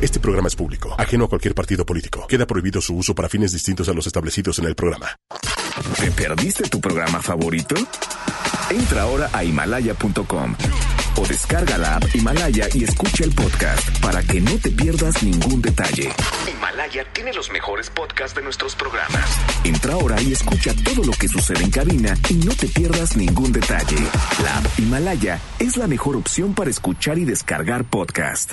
Este programa es público, ajeno a cualquier partido político. Queda prohibido su uso para fines distintos a los establecidos en el programa. ¿Te perdiste tu programa favorito? Entra ahora a himalaya.com o descarga la app Himalaya y escucha el podcast para que no te pierdas ningún detalle. Himalaya tiene los mejores podcasts de nuestros programas. Entra ahora y escucha todo lo que sucede en cabina y no te pierdas ningún detalle. La app Himalaya es la mejor opción para escuchar y descargar podcast.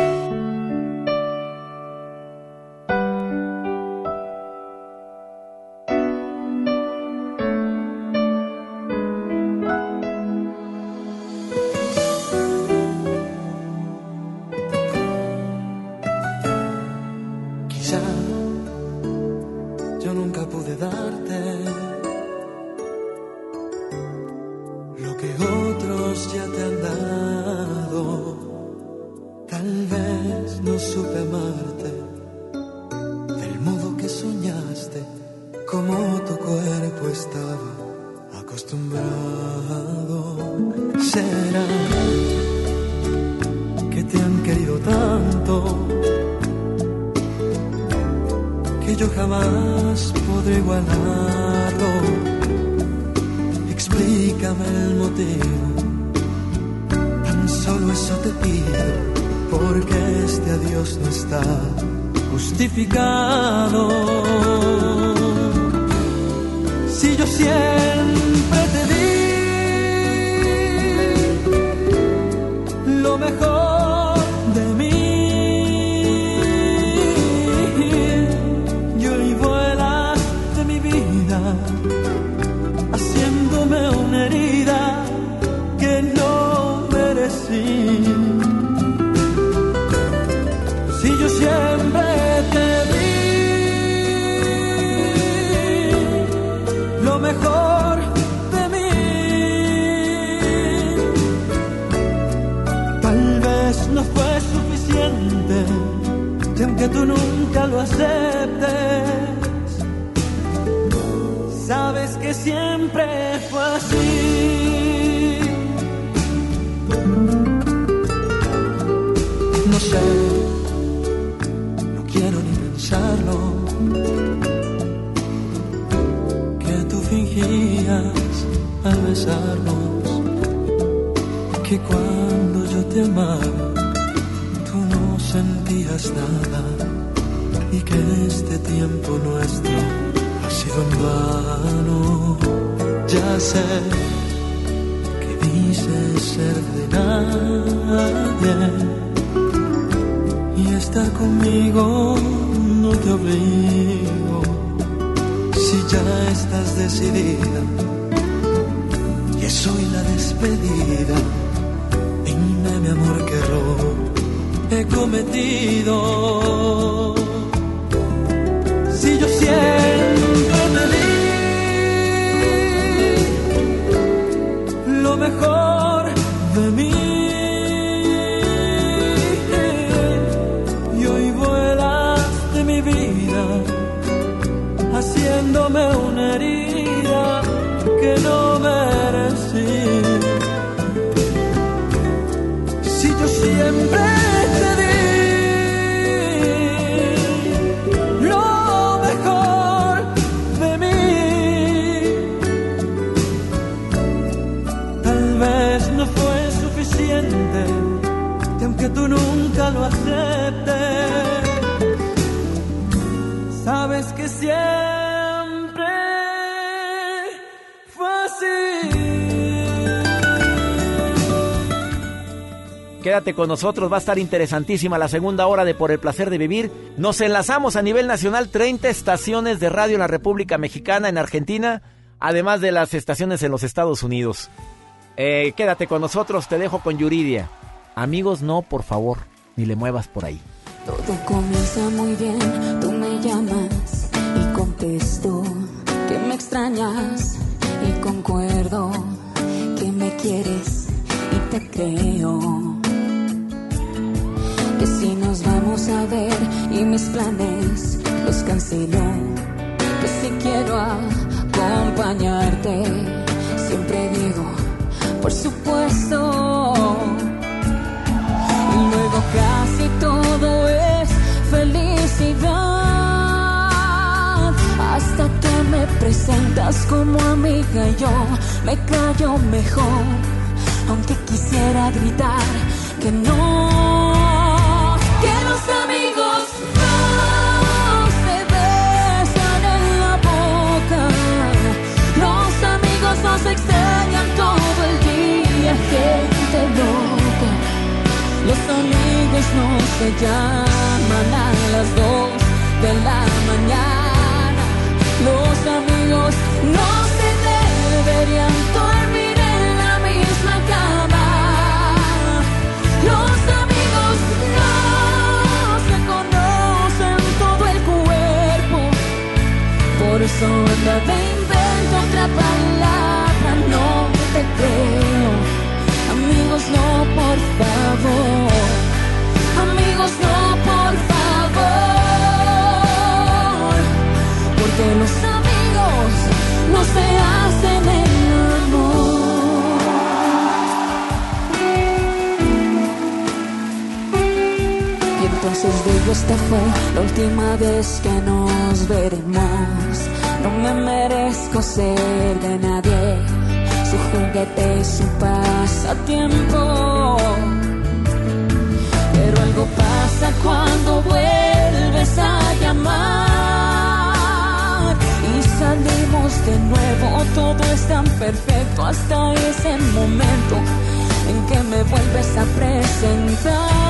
Que dices ser de nadie y estar conmigo no te obligo. Si ya estás decidida y es hoy la despedida, dime mi amor que error he cometido. Si yo siempre haciéndome una herida que no Quédate con nosotros, va a estar interesantísima la segunda hora de Por el placer de vivir. Nos enlazamos a nivel nacional 30 estaciones de radio en la República Mexicana, en Argentina, además de las estaciones en los Estados Unidos. Eh, quédate con nosotros, te dejo con Yuridia. Amigos, no, por favor, ni le muevas por ahí. Todo comienza muy bien, tú me llamas y contesto que me extrañas y concuerdo que me quieres y te creo. Que si nos vamos a ver y mis planes los cancelo, que si quiero acompañarte, siempre digo, por supuesto. Y luego casi todo es felicidad. Hasta que me presentas como amiga y yo me callo mejor. Aunque quisiera gritar que no. Los amigos no se llaman a las dos de la mañana. Los amigos no se deberían dormir en la misma cama. Los amigos no se conocen todo el cuerpo. Por eso anda de invento otra palabra, no te creo. No, por favor. Amigos, no, por favor. Porque los amigos no se hacen el amor. Y entonces digo, esta fue la última vez que nos veremos. No me merezco ser de nadie juguete su pasatiempo. Pero algo pasa cuando vuelves a llamar y salimos de nuevo. Todo es tan perfecto hasta ese momento en que me vuelves a presentar.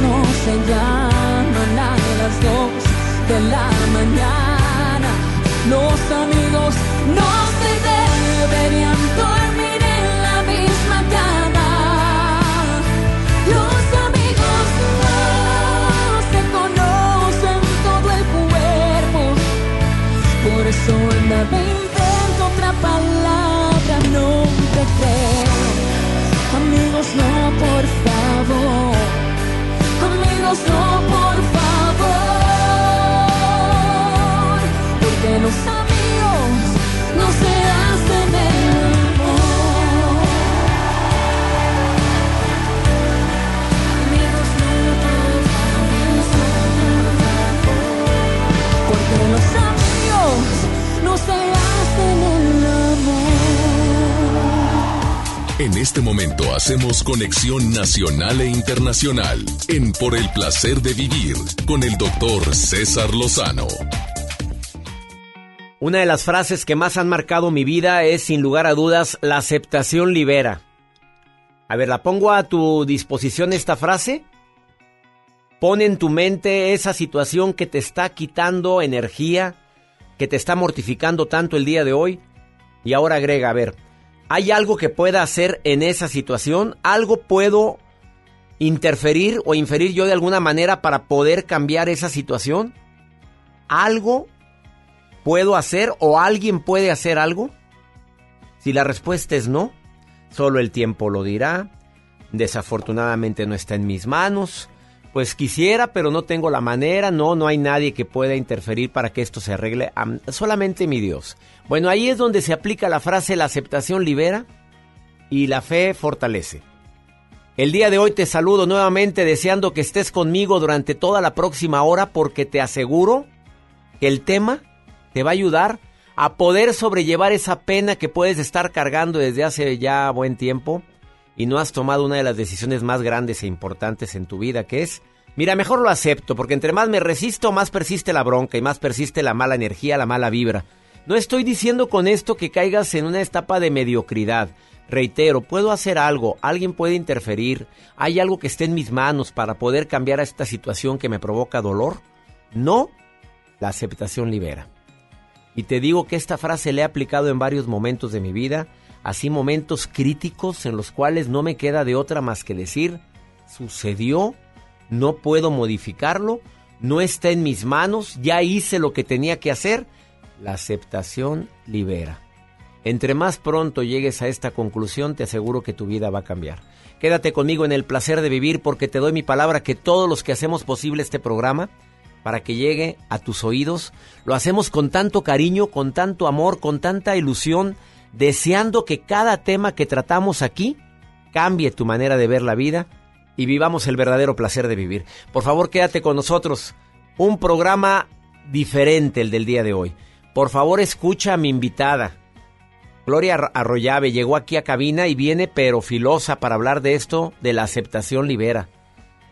No se llaman a las dos de la mañana. Los amigos no se deberían dormir en la misma cama. Los amigos no se conocen todo el cuerpo. Por eso anda me invento otra palabra, no te creo. Amigos, no, por favor. No, por favor. En este momento hacemos conexión nacional e internacional en Por el placer de vivir con el doctor César Lozano. Una de las frases que más han marcado mi vida es, sin lugar a dudas, la aceptación libera. A ver, la pongo a tu disposición esta frase. Pon en tu mente esa situación que te está quitando energía, que te está mortificando tanto el día de hoy. Y ahora agrega, a ver, ¿hay algo que pueda hacer en esa situación? ¿Algo puedo interferir o inferir yo de alguna manera para poder cambiar esa situación? ¿Algo puedo hacer o alguien puede hacer algo? Si la respuesta es no, solo el tiempo lo dirá. Desafortunadamente no está en mis manos. Pues quisiera, pero no tengo la manera. No, no hay nadie que pueda interferir para que esto se arregle. Am- Solamente mi Dios. Bueno, ahí es donde se aplica la frase la aceptación libera y la fe fortalece. El día de hoy te saludo nuevamente deseando que estés conmigo durante toda la próxima hora porque te aseguro que el tema te va a ayudar a poder sobrellevar esa pena que puedes estar cargando desde hace ya buen tiempo y no has tomado una de las decisiones más grandes e importantes en tu vida, que es, mira, mejor lo acepto, porque entre más me resisto, más persiste la bronca y más persiste la mala energía, la mala vibra. No estoy diciendo con esto que caigas en una etapa de mediocridad. Reitero, puedo hacer algo, alguien puede interferir, hay algo que esté en mis manos para poder cambiar a esta situación que me provoca dolor. No, la aceptación libera. Y te digo que esta frase la he aplicado en varios momentos de mi vida, así momentos críticos en los cuales no me queda de otra más que decir, sucedió, no puedo modificarlo, no está en mis manos, ya hice lo que tenía que hacer. La aceptación libera. Entre más pronto llegues a esta conclusión, te aseguro que tu vida va a cambiar. Quédate conmigo en el placer de vivir porque te doy mi palabra que todos los que hacemos posible este programa, para que llegue a tus oídos, lo hacemos con tanto cariño, con tanto amor, con tanta ilusión, deseando que cada tema que tratamos aquí cambie tu manera de ver la vida y vivamos el verdadero placer de vivir. Por favor, quédate con nosotros. Un programa diferente el del día de hoy. Por favor, escucha a mi invitada. Gloria Arroyave llegó aquí a cabina y viene pero filosa para hablar de esto, de la aceptación libera.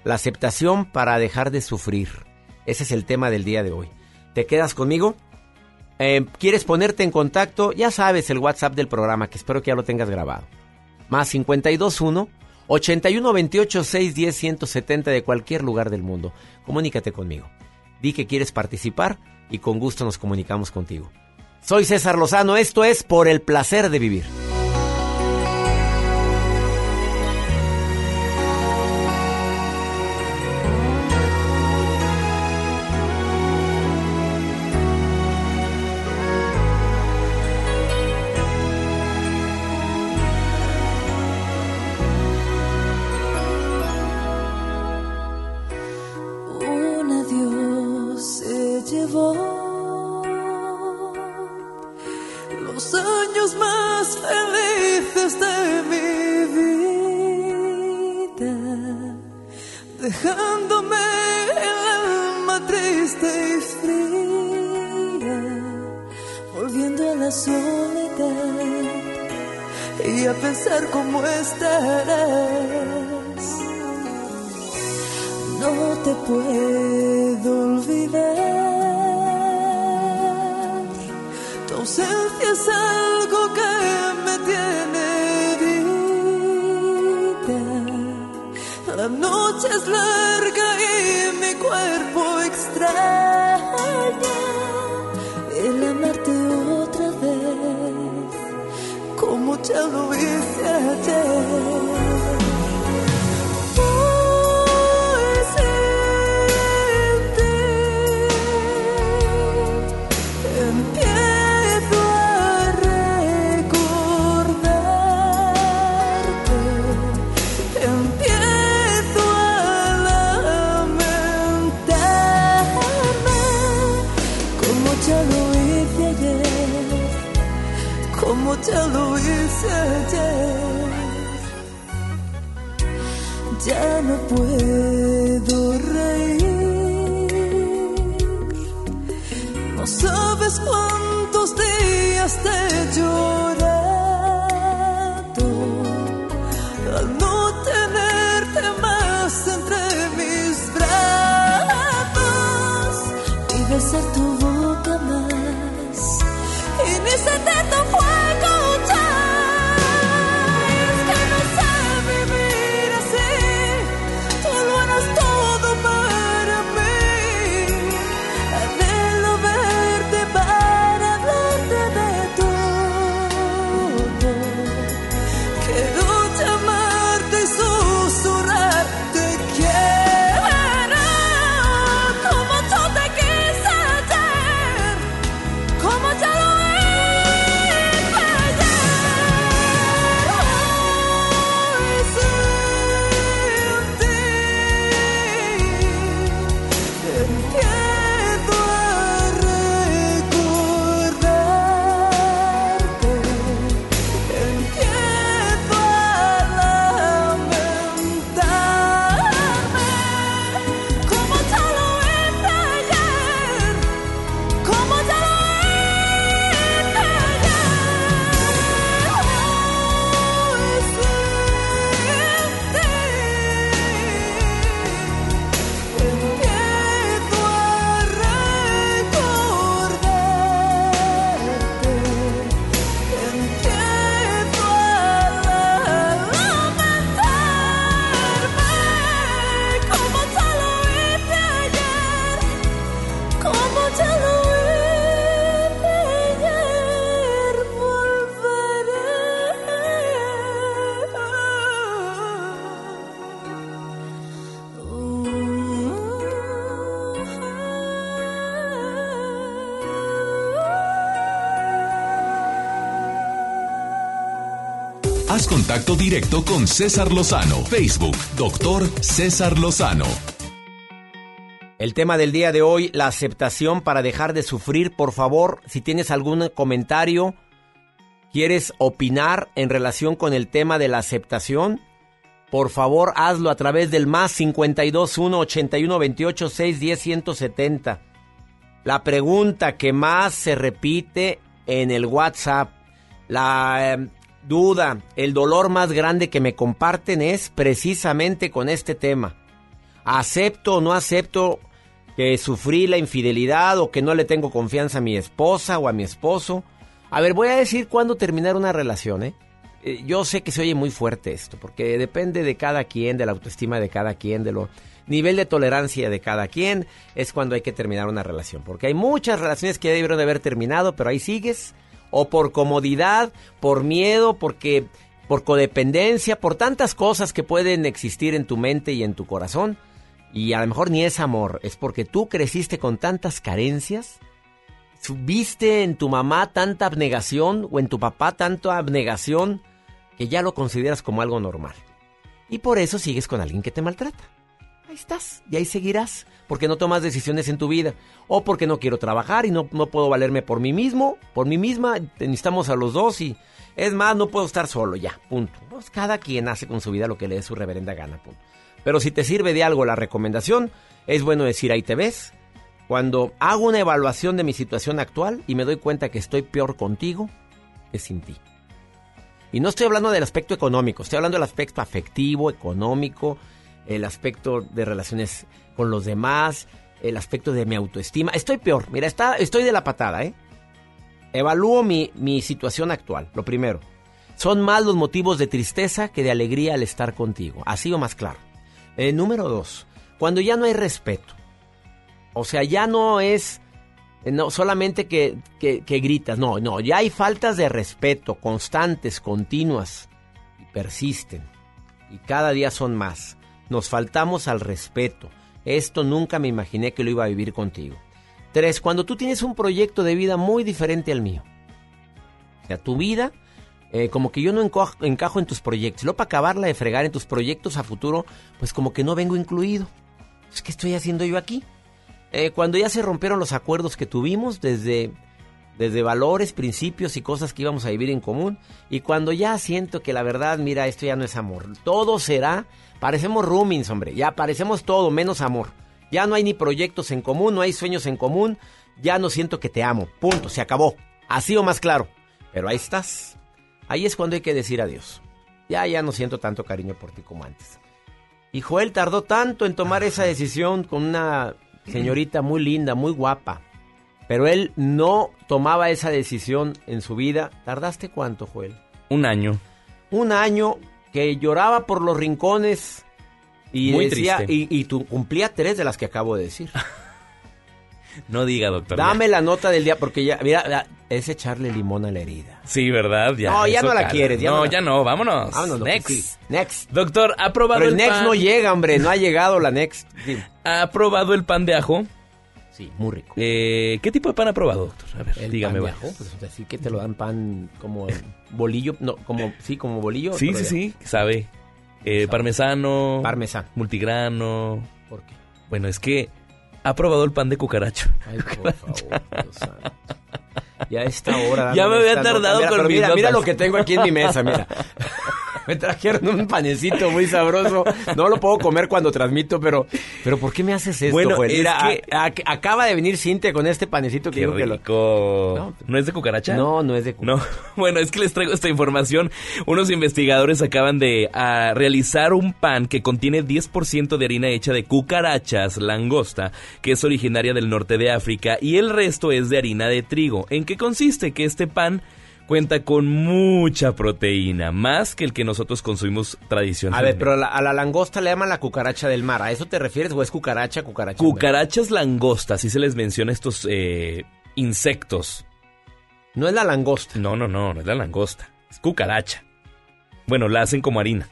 La aceptación para dejar de sufrir. Ese es el tema del día de hoy. ¿Te quedas conmigo? Eh, ¿Quieres ponerte en contacto? Ya sabes el WhatsApp del programa, que espero que ya lo tengas grabado. Más 521 8128 610 170 de cualquier lugar del mundo. Comunícate conmigo. Di que quieres participar y con gusto nos comunicamos contigo. Soy César Lozano, esto es Por el placer de vivir. Directo con César Lozano. Facebook, doctor César Lozano. El tema del día de hoy, la aceptación para dejar de sufrir. Por favor, si tienes algún comentario, quieres opinar en relación con el tema de la aceptación, por favor hazlo a través del más 52 1 81 28 6 10 170. La pregunta que más se repite en el WhatsApp, la eh, duda, el dolor más grande que me comparten es precisamente con este tema. ¿Acepto o no acepto que sufrí la infidelidad o que no le tengo confianza a mi esposa o a mi esposo? A ver, voy a decir cuándo terminar una relación, ¿eh? ¿eh? Yo sé que se oye muy fuerte esto, porque depende de cada quien, de la autoestima de cada quien, de lo nivel de tolerancia de cada quien, es cuando hay que terminar una relación. Porque hay muchas relaciones que debieron de haber terminado, pero ahí sigues o por comodidad, por miedo, porque por codependencia, por tantas cosas que pueden existir en tu mente y en tu corazón. Y a lo mejor ni es amor, es porque tú creciste con tantas carencias, viste en tu mamá tanta abnegación o en tu papá tanta abnegación que ya lo consideras como algo normal. Y por eso sigues con alguien que te maltrata. Ahí estás y ahí seguirás porque no tomas decisiones en tu vida o porque no quiero trabajar y no, no puedo valerme por mí mismo, por mí misma, necesitamos a los dos y es más, no puedo estar solo ya, punto. Pues cada quien hace con su vida lo que le dé su reverenda gana, punto. Pero si te sirve de algo la recomendación, es bueno decir ahí te ves. Cuando hago una evaluación de mi situación actual y me doy cuenta que estoy peor contigo, es sin ti. Y no estoy hablando del aspecto económico, estoy hablando del aspecto afectivo, económico, el aspecto de relaciones con los demás, el aspecto de mi autoestima. Estoy peor, mira, está, estoy de la patada, ¿eh? Evalúo mi, mi situación actual, lo primero. Son más los motivos de tristeza que de alegría al estar contigo, así o más claro. Eh, número dos, cuando ya no hay respeto. O sea, ya no es eh, no solamente que, que, que gritas, no, no, ya hay faltas de respeto constantes, continuas y persisten. Y cada día son más. Nos faltamos al respeto. Esto nunca me imaginé que lo iba a vivir contigo. Tres, cuando tú tienes un proyecto de vida muy diferente al mío. O sea, tu vida, eh, como que yo no encajo, en tus proyectos. Luego para acabarla de fregar en tus proyectos a futuro, pues como que no vengo incluido. Pues, ¿Qué estoy haciendo yo aquí? Eh, cuando ya se rompieron los acuerdos que tuvimos desde, desde valores, principios y cosas que íbamos a vivir en común. Y cuando ya siento que la verdad, mira, esto ya no es amor. Todo será, parecemos roomings, hombre. Ya parecemos todo menos amor. Ya no hay ni proyectos en común, no hay sueños en común. Ya no siento que te amo. Punto, se acabó. Así o más claro. Pero ahí estás. Ahí es cuando hay que decir adiós. Ya, ya no siento tanto cariño por ti como antes. Y Joel tardó tanto en tomar esa decisión con una señorita muy linda, muy guapa. Pero él no tomaba esa decisión en su vida. ¿Tardaste cuánto, Joel? Un año. Un año que lloraba por los rincones y Muy decía, triste. y, y tú cumplía tres de las que acabo de decir. [LAUGHS] No diga, doctor. Dame la nota del día, porque ya, mira, es echarle limón a la herida. Sí, ¿verdad? Ya, No, ya no la cala. quieres, ya no, no la- ya no, vámonos. Vámonos, Next. sí. Next. Doctor, ¿ha probado Pero el el Next pan? no llega, hombre, no ha llegado la Next. [LAUGHS] Sí, ¿Ha probado el pan de ajo? Sí, muy rico. Eh, ¿Qué tipo de pan ha probado, doctor? A ver, El dígame. pan de ajo, pues así que te lo dan pan como bolillo, no, como, sí, como bolillo. Sí, sí, sí, sabe. Eh, parmesano. Parmesano. Multigrano. ¿Por qué? Bueno, es que ha probado el pan de cucaracha. Ay, por favor, Dios santo. Ya a esta hora. [LAUGHS] Ya me había tardado nota. Mira, con mira, mira lo que tengo aquí en mi mesa, mira. [LAUGHS] [LAUGHS] Me trajeron un panecito muy sabroso. No lo puedo comer cuando transmito, pero, pero ¿por qué me haces esto, Bueno, Joel? es Mira, que- a- a- acaba de venir Cintia con este panecito que Qué digo que lo- rico. ¿No es de cucaracha? No, no es de No, [LAUGHS] bueno, es que les traigo esta información. Unos investigadores acaban de ah, realizar un pan que contiene 10% de harina hecha de cucarachas langosta, que es originaria del norte de África, y el resto es de harina de trigo. ¿En qué consiste? Que este pan cuenta con mucha proteína, más que el que nosotros consumimos A tradicionalmente. ver, pero a la, a la langosta le llaman la cucaracha del mar. ¿A eso te refieres o es cucaracha, cucaracha? Cucarachas langostas, así se les menciona estos eh, insectos. No es la langosta. No, no, no, no es la langosta. Es cucaracha. Bueno, la hacen como harina.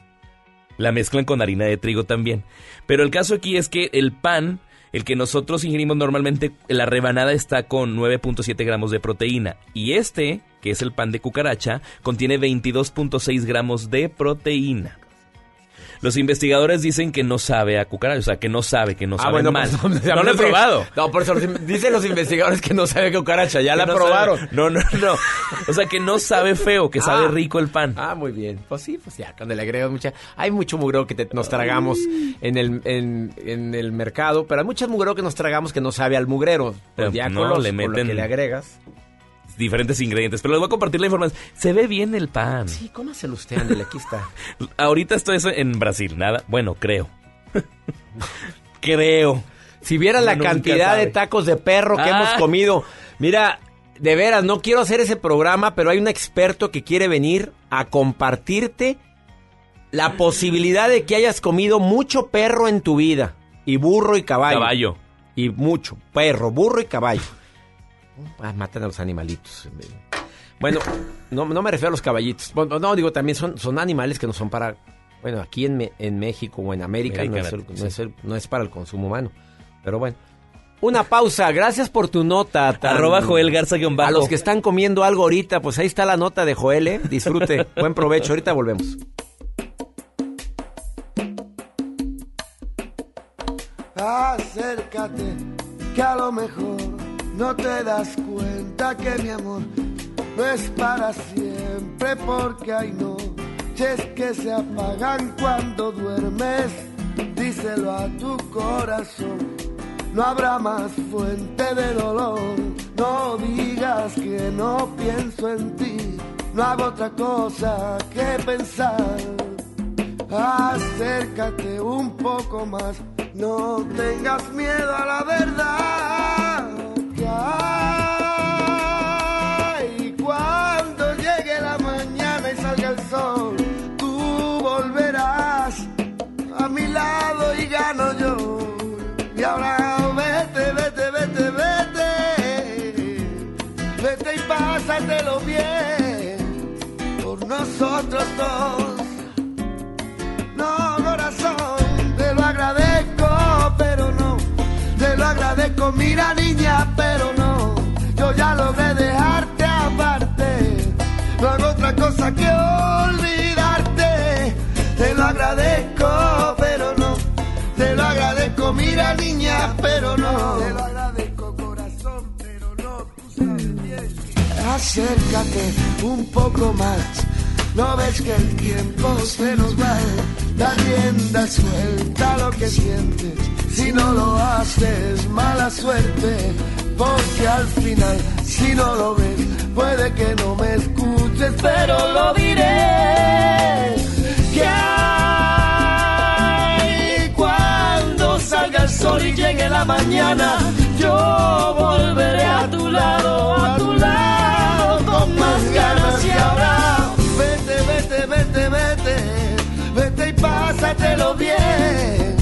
La mezclan con harina de trigo también. Pero el caso aquí es que el pan, el que nosotros ingerimos normalmente, la rebanada está con 9.7 gramos de proteína. Y este, que es el pan de cucaracha, contiene 22.6 gramos de proteína. Los investigadores dicen que no sabe a cucaracha, o sea, que no sabe, que no Ah, sabe bueno, mal. pues, [LAUGHS] no, no lo he probado. No, por eso dicen los investigadores que no sabe cucaracha, ya la no probaron. sabe- No, no, no. O sea, que no sabe feo, que sabe Ah. rico el pan. Ah, muy bien. Pues sí, pues ya, cuando le agregas mucha... Hay mucho mugreo que te- nos tragamos en el, en, en el mercado, pero hay muchas mugreo que nos tragamos que no sabe al mugrero. Pues Pero ya no, con, los- le con lo meten- que le agregas. Diferentes ingredientes. Pero les voy a compartir la información. Se ve bien el pan. Sí, cómaselo usted, ándale, aquí está. [LAUGHS] Ahorita esto es en Brasil, nada. Bueno, creo. [LAUGHS] creo. Si vieras la cantidad sabe. de tacos de perro que Ah. hemos comido. Mira, de veras, no quiero hacer ese programa, pero hay un experto que quiere venir a compartirte la posibilidad de que hayas comido mucho perro en tu vida. Y burro y caballo. Caballo. Y mucho. Perro, burro y caballo. Ah, matan a los animalitos. Bueno, no, no me refiero a los caballitos. Bueno, no, digo, también son, son animales que no son para... Bueno, aquí en, en México o en América, no, es, el- no es el- no es para el consumo humano. Pero bueno. Una pausa. Gracias por tu nota. tan- Arroba Joel Garza guion bajo. A los que están comiendo algo ahorita, pues ahí está la nota de Joel, ¿eh? Disfrute. [LAUGHS] Buen provecho. Ahorita volvemos. Acércate, que a lo mejor no te das cuenta que mi amor no es para siempre, porque hay noches que se apagan cuando duermes díselo a tu corazón. No habrá más fuente de dolor. No digas que no pienso en ti. No hago otra cosa que pensar. Acércate un poco más. No tengas miedo a la verdad. Hay cuando llegue la mañana y salga el sol, tú volverás a mi lado y gano yo. Y ahora vete, vete, vete, vete. Vete y pásatelo bien por nosotros dos. Mira niña, pero no. Yo ya logré dejarte aparte. No hago otra cosa que olvidarte. Te lo agradezco, pero no. Te lo agradezco, mira niña, pero no. Te lo agradezco, corazón, pero no. Tú. Acércate un poco más. No ves que el tiempo se nos va. Da rienda suelta lo que sientes. Si no lo haces, mala suerte. Porque al final, si no lo ves, puede que no me escuches, pero lo diré. Que hay cuando salga el sol y llegue la mañana, yo volveré a tu lado, a tu lado, con más ganas y ahora. Vete, vete, vete, vete, vete y pásatelo bien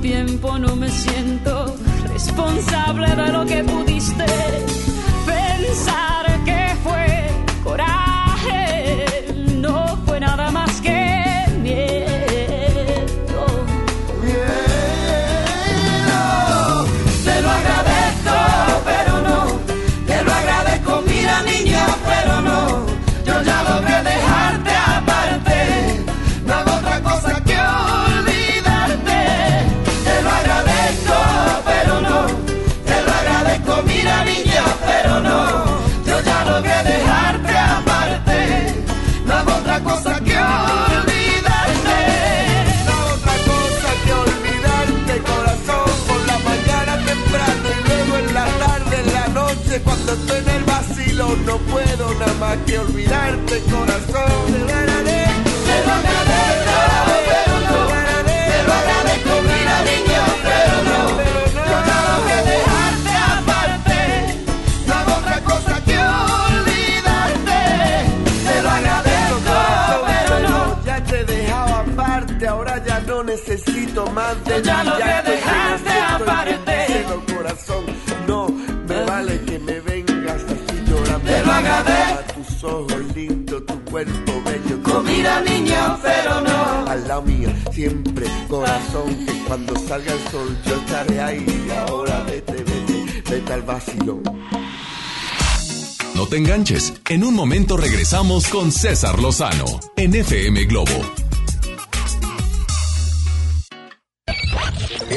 tiempo no me siento responsable de lo que pudiste estoy en el vacilo, no puedo nada más que olvidarte, corazón. Tus ojos lindos, tu cuerpo bello. Oh, mira, niña, pero no. Al lado mío, siempre, corazón, que cuando salga el sol yo estaré ahí. Y ahora vete, vete, vete al vacilón. No te enganches. En un momento regresamos con César Lozano en FM Globo.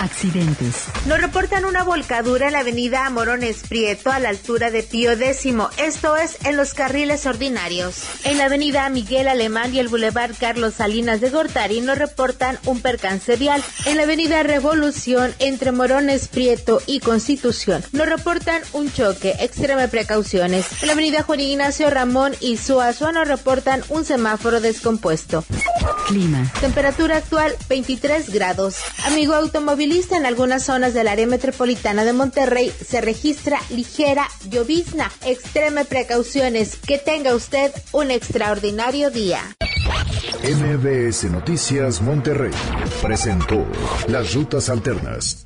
Accidentes. Nos reportan una volcadura en la avenida Morones Prieto a la altura de Pío X, esto es en los carriles ordinarios. En la avenida Miguel Alemán y el bulevar Carlos Salinas de Gortari nos reportan un percance vial. En la avenida Revolución entre Morones Prieto y Constitución nos reportan un choque. Extreme precauciones. En la avenida Juan Ignacio Ramón y Suazua nos reportan un semáforo descompuesto. Clima. Temperatura actual 23 grados. Amigo automovilista, en algunas zonas del área metropolitana de Monterrey se registra ligera llovizna. Extreme precauciones. Que tenga usted un extraordinario día. MBS Noticias Monterrey presentó Las Rutas Alternas.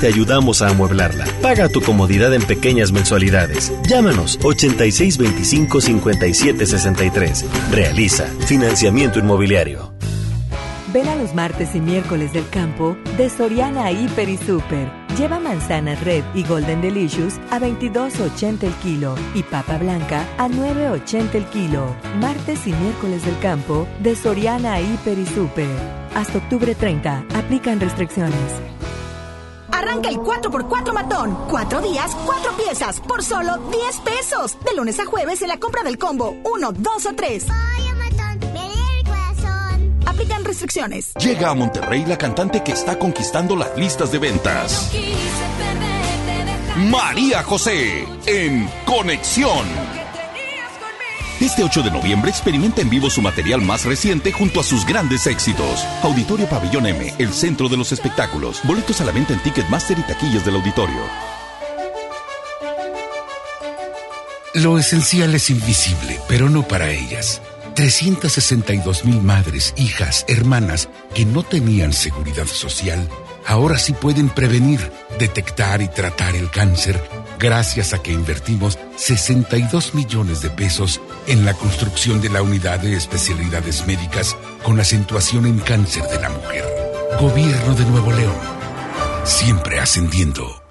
te ayudamos a amueblarla. Paga tu comodidad en pequeñas mensualidades. Llámanos 8625 5763. Realiza financiamiento inmobiliario. Ven a los martes y miércoles del campo de Soriana Hiper y Super. Lleva manzana red y golden delicious a 22.80 el kilo y papa blanca a 9.80 el kilo. Martes y miércoles del campo de Soriana Hiper y Super. Hasta octubre 30. Aplican restricciones. Arranca el 4x4 matón. Cuatro días, cuatro piezas, por solo 10 pesos. De lunes a jueves en la compra del combo 1, 2 o 3. Aplican restricciones. Llega a Monterrey la cantante que está conquistando las listas de ventas. María José en Conexión. Este 8 de noviembre experimenta en vivo su material más reciente junto a sus grandes éxitos. Auditorio Pabellón M, el centro de los espectáculos. Boletos a la venta en Ticketmaster y taquillas del auditorio. Lo esencial es invisible, pero no para ellas. 362 mil madres, hijas, hermanas que no tenían seguridad social, ahora sí pueden prevenir, detectar y tratar el cáncer gracias a que invertimos 62 millones de pesos en la construcción de la unidad de especialidades médicas con acentuación en cáncer de la mujer. Gobierno de Nuevo León. Siempre ascendiendo.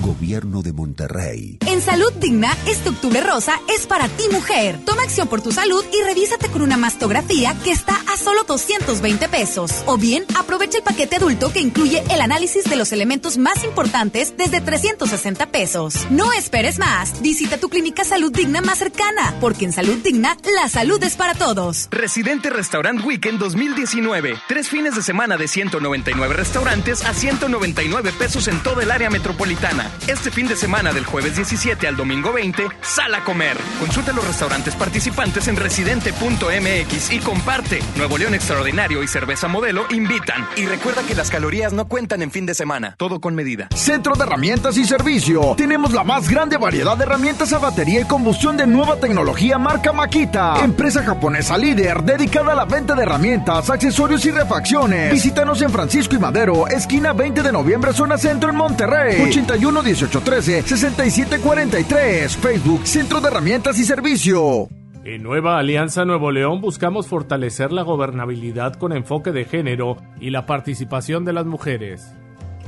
Gobierno de Monterrey. En Salud Digna, este octubre rosa es para ti mujer. Toma acción por tu salud y revísate con una mastografía que está a solo 220 pesos. O bien, aprovecha el paquete adulto que incluye el análisis de los elementos más importantes desde 360 pesos. No esperes más. Visita tu clínica Salud Digna más cercana, porque en Salud Digna, la salud es para todos. Residente Restaurant Weekend 2019. Tres fines de semana de 199 restaurantes a 199 pesos en todo el área metropolitana. Este fin de semana del jueves 17 al domingo 20, sal a comer. Consulta los restaurantes participantes en residente.mx y comparte. Nuevo León Extraordinario y Cerveza Modelo invitan. Y recuerda que las calorías no cuentan en fin de semana. Todo con medida. Centro de Herramientas y Servicio. Tenemos la más grande variedad de herramientas a batería y combustión de nueva tecnología marca Makita. Empresa japonesa líder dedicada a la venta de herramientas, accesorios y refacciones. Visítanos en Francisco y Madero, esquina 20 de noviembre, zona centro en Monterrey. 81 18 13 67 43. Facebook Centro de Herramientas y Servicio. En Nueva Alianza Nuevo León buscamos fortalecer la gobernabilidad con enfoque de género y la participación de las mujeres.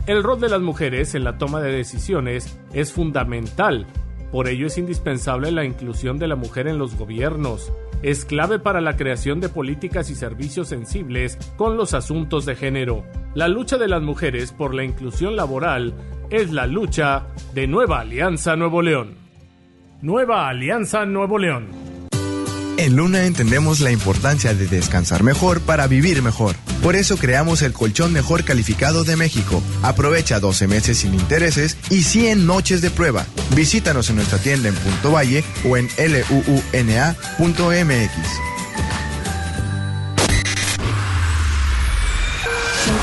El rol de las mujeres en la toma de decisiones es fundamental, por ello es indispensable la inclusión de la mujer en los gobiernos. Es clave para la creación de políticas y servicios sensibles con los asuntos de género. La lucha de las mujeres por la inclusión laboral es la lucha de Nueva Alianza Nuevo León. Nueva Alianza Nuevo León. En Luna entendemos la importancia de descansar mejor para vivir mejor. Por eso creamos el colchón mejor calificado de México. Aprovecha 12 meses sin intereses y 100 noches de prueba. Visítanos en nuestra tienda en Punto Valle o en luuna.mx.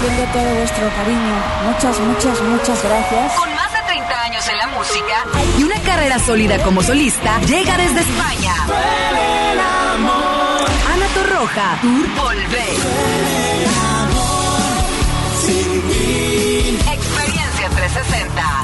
Sintiendo todo vuestro cariño. Muchas, muchas, muchas gracias. Con más de 30 años en la música y una carrera sólida como solista, llega desde España. Ana Torroja, Tour Volver. Experiencia 360.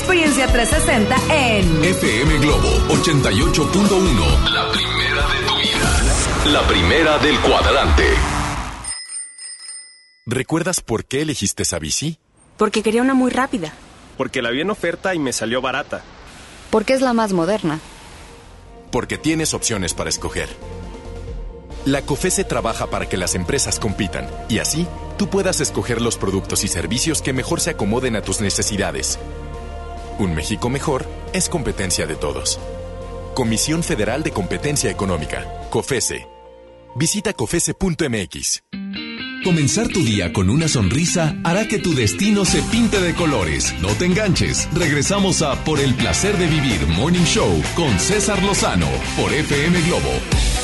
Experiencia 360 en FM Globo 88.1. La primera de tu vida. La primera del cuadrante. ¿Recuerdas por qué elegiste esa bici? Porque quería una muy rápida. Porque la vi en oferta y me salió barata. Porque es la más moderna. Porque tienes opciones para escoger. La COFESE trabaja para que las empresas compitan y así tú puedas escoger los productos y servicios que mejor se acomoden a tus necesidades. Un México mejor es competencia de todos. Comisión Federal de Competencia Económica, COFESE. Visita COFESE.mx. Comenzar tu día con una sonrisa hará que tu destino se pinte de colores. No te enganches. Regresamos a Por el placer de vivir Morning Show con César Lozano por FM Globo.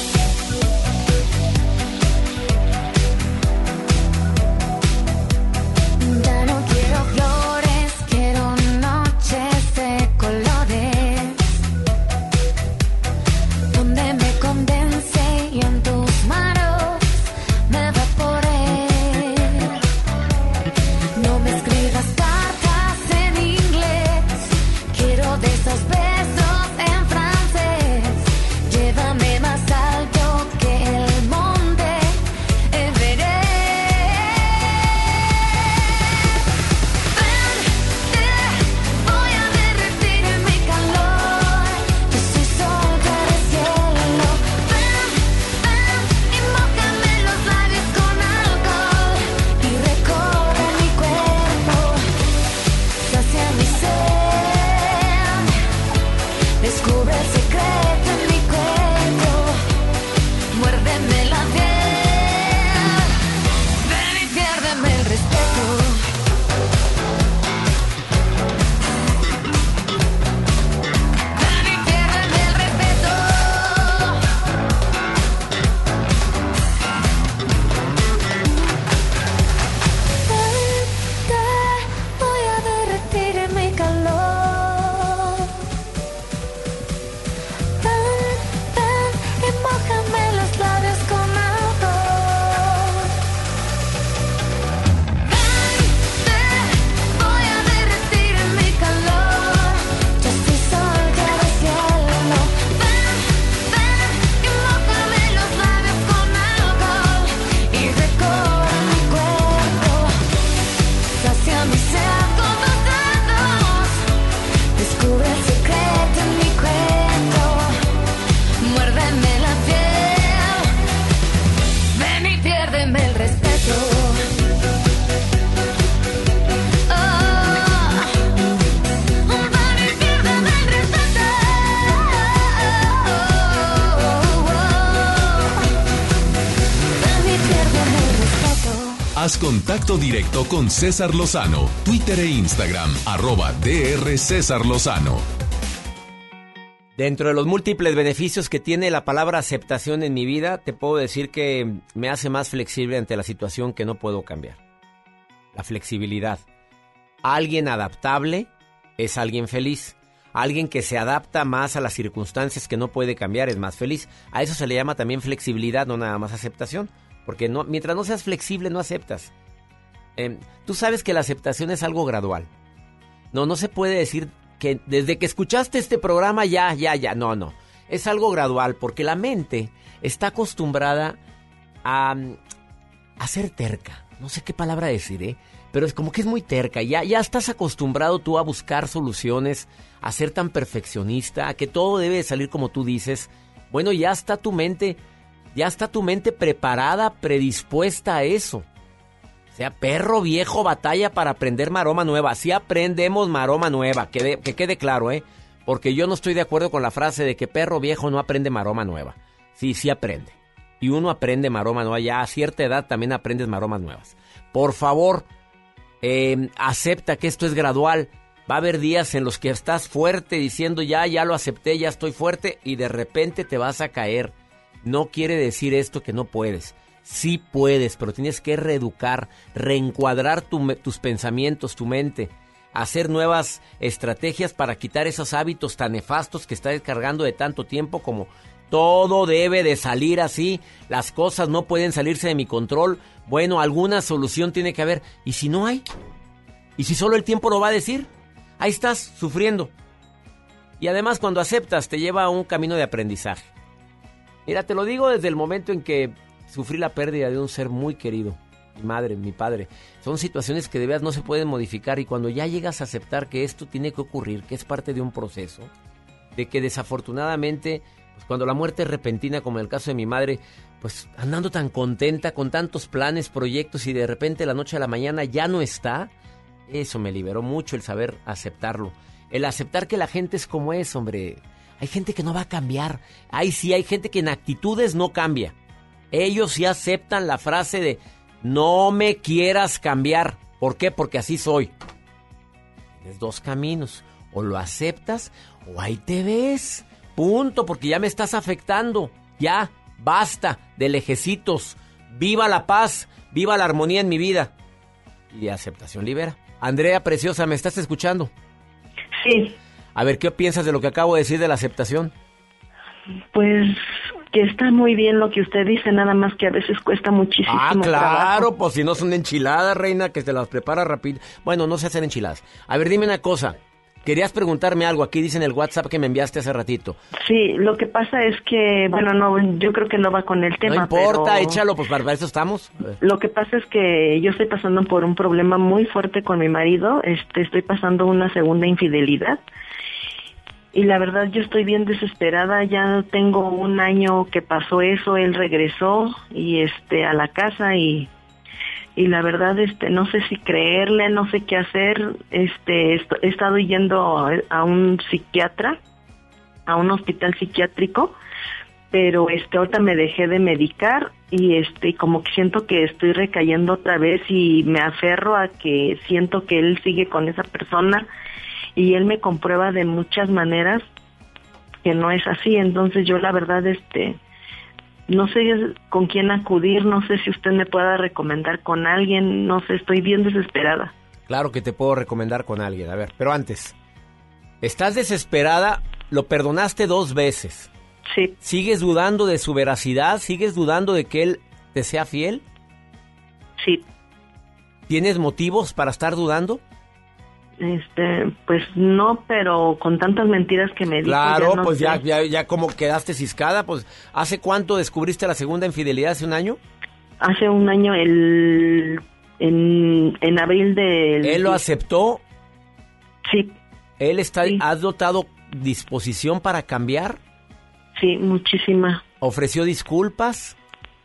Directo con César Lozano, Twitter e Instagram, arroba DR César Lozano. Dentro de los múltiples beneficios que tiene la palabra aceptación en mi vida, te puedo decir que me hace más flexible ante la situación que no puedo cambiar. La flexibilidad. Alguien adaptable es alguien feliz. Alguien que se adapta más a las circunstancias que no puede cambiar es más feliz. A eso se le llama también flexibilidad, no nada más aceptación. Porque mientras no seas flexible no aceptas. Em, tú sabes que la aceptación es algo gradual. No, no se puede decir que desde que escuchaste este programa ya, ya, ya. No, no. Es algo gradual porque la mente está acostumbrada a, a ser terca. No sé qué palabra decir, ¿eh? Pero es como que es muy terca. Ya, ya estás acostumbrado tú a buscar soluciones, a ser tan perfeccionista, a que todo debe salir como tú dices. Bueno, ya está tu mente, ya está tu mente preparada, predispuesta a eso. Sea, perro viejo batalla para aprender maroma nueva. Si aprendemos maroma nueva, que, que quede claro, ¿eh? Porque yo no estoy de acuerdo con la frase de que perro viejo no aprende maroma nueva. Sí, sí aprende. Y uno aprende maroma nueva. Ya a cierta edad también aprendes maromas nuevas. Por favor, eh, acepta que esto es gradual. Va a haber días en los que estás fuerte diciendo ya, ya lo acepté, ya estoy fuerte y de repente te vas a caer. No quiere decir esto que no puedes. Sí puedes, pero tienes que reeducar, reencuadrar tus pensamientos, tu mente, hacer nuevas estrategias para quitar esos hábitos tan nefastos que estás descargando de tanto tiempo como todo debe de salir así, las cosas no pueden salirse de mi control. Bueno, alguna solución tiene que haber. ¿Y si no hay? ¿Y si solo el tiempo lo va a decir? Ahí estás, sufriendo. Y además cuando aceptas te lleva a un camino de aprendizaje. Mira, te lo digo desde el momento en que sufrí la pérdida de un ser muy querido, mi madre, mi padre. Son situaciones que de veras no se pueden modificar y cuando ya llegas a aceptar que esto tiene que ocurrir, que es parte de un proceso, de que desafortunadamente pues cuando la muerte es repentina, como en el caso de mi madre, pues andando tan contenta, con tantos planes, proyectos y de repente la noche a la mañana ya no está, eso me liberó mucho el saber aceptarlo. El aceptar que la gente es como es, hombre. Hay gente que no va a cambiar. Ay, sí, hay gente que en actitudes no cambia. Ellos sí aceptan la frase de no me quieras cambiar. ¿Por qué? Porque así soy. Tienes dos caminos. O lo aceptas o ahí te ves. Punto, porque ya me estás afectando. Ya, basta de lejecitos. Viva la paz, viva la armonía en mi vida. Y de aceptación libera. Andrea Preciosa, ¿me estás escuchando? Sí. A ver, ¿qué piensas de lo que acabo de decir de la aceptación? Pues que está muy bien lo que usted dice, nada más que a veces cuesta muchísimo. Ah, claro, pues si no son enchiladas, reina, que se las prepara rápido. Bueno, no se hacen enchiladas. A ver, dime una cosa. Querías preguntarme algo, aquí dice en el WhatsApp que me enviaste hace ratito. Sí, lo que pasa es que, bueno, no, yo creo que no va con el tema. No importa, échalo, pues para eso estamos. Lo que pasa es que yo estoy pasando por un problema muy fuerte con mi marido, este, estoy pasando una segunda infidelidad y la verdad yo estoy bien desesperada, ya tengo un año que pasó eso, él regresó y este a la casa y y la verdad este no sé si creerle no sé qué hacer este he estado yendo a, un psiquiatra a un hospital psiquiátrico pero este ahorita me dejé de medicar y este como que siento que estoy recayendo otra vez y me aferro a que siento que él sigue con esa persona y él me comprueba de muchas maneras que no es así entonces yo la verdad este no sé con quién acudir, no sé si usted me pueda recomendar con alguien, no sé, estoy bien desesperada. Claro que te puedo recomendar con alguien, a ver, pero antes, ¿estás desesperada? Lo perdonaste dos veces. Sí. ¿Sigues dudando de su veracidad? ¿Sigues dudando de que él te sea fiel? Sí. ¿Tienes motivos para estar dudando? Este, pues no, pero con tantas mentiras que me dijo. Claro, ya pues ya, ya, ya como quedaste ciscada, pues ¿hace cuánto descubriste la segunda infidelidad? ¿Hace un año? Hace un año, el, en, en abril del... ¿Él lo aceptó? Sí. ¿Él está, has dotado disposición para cambiar? Sí, muchísima. ¿Ofreció disculpas?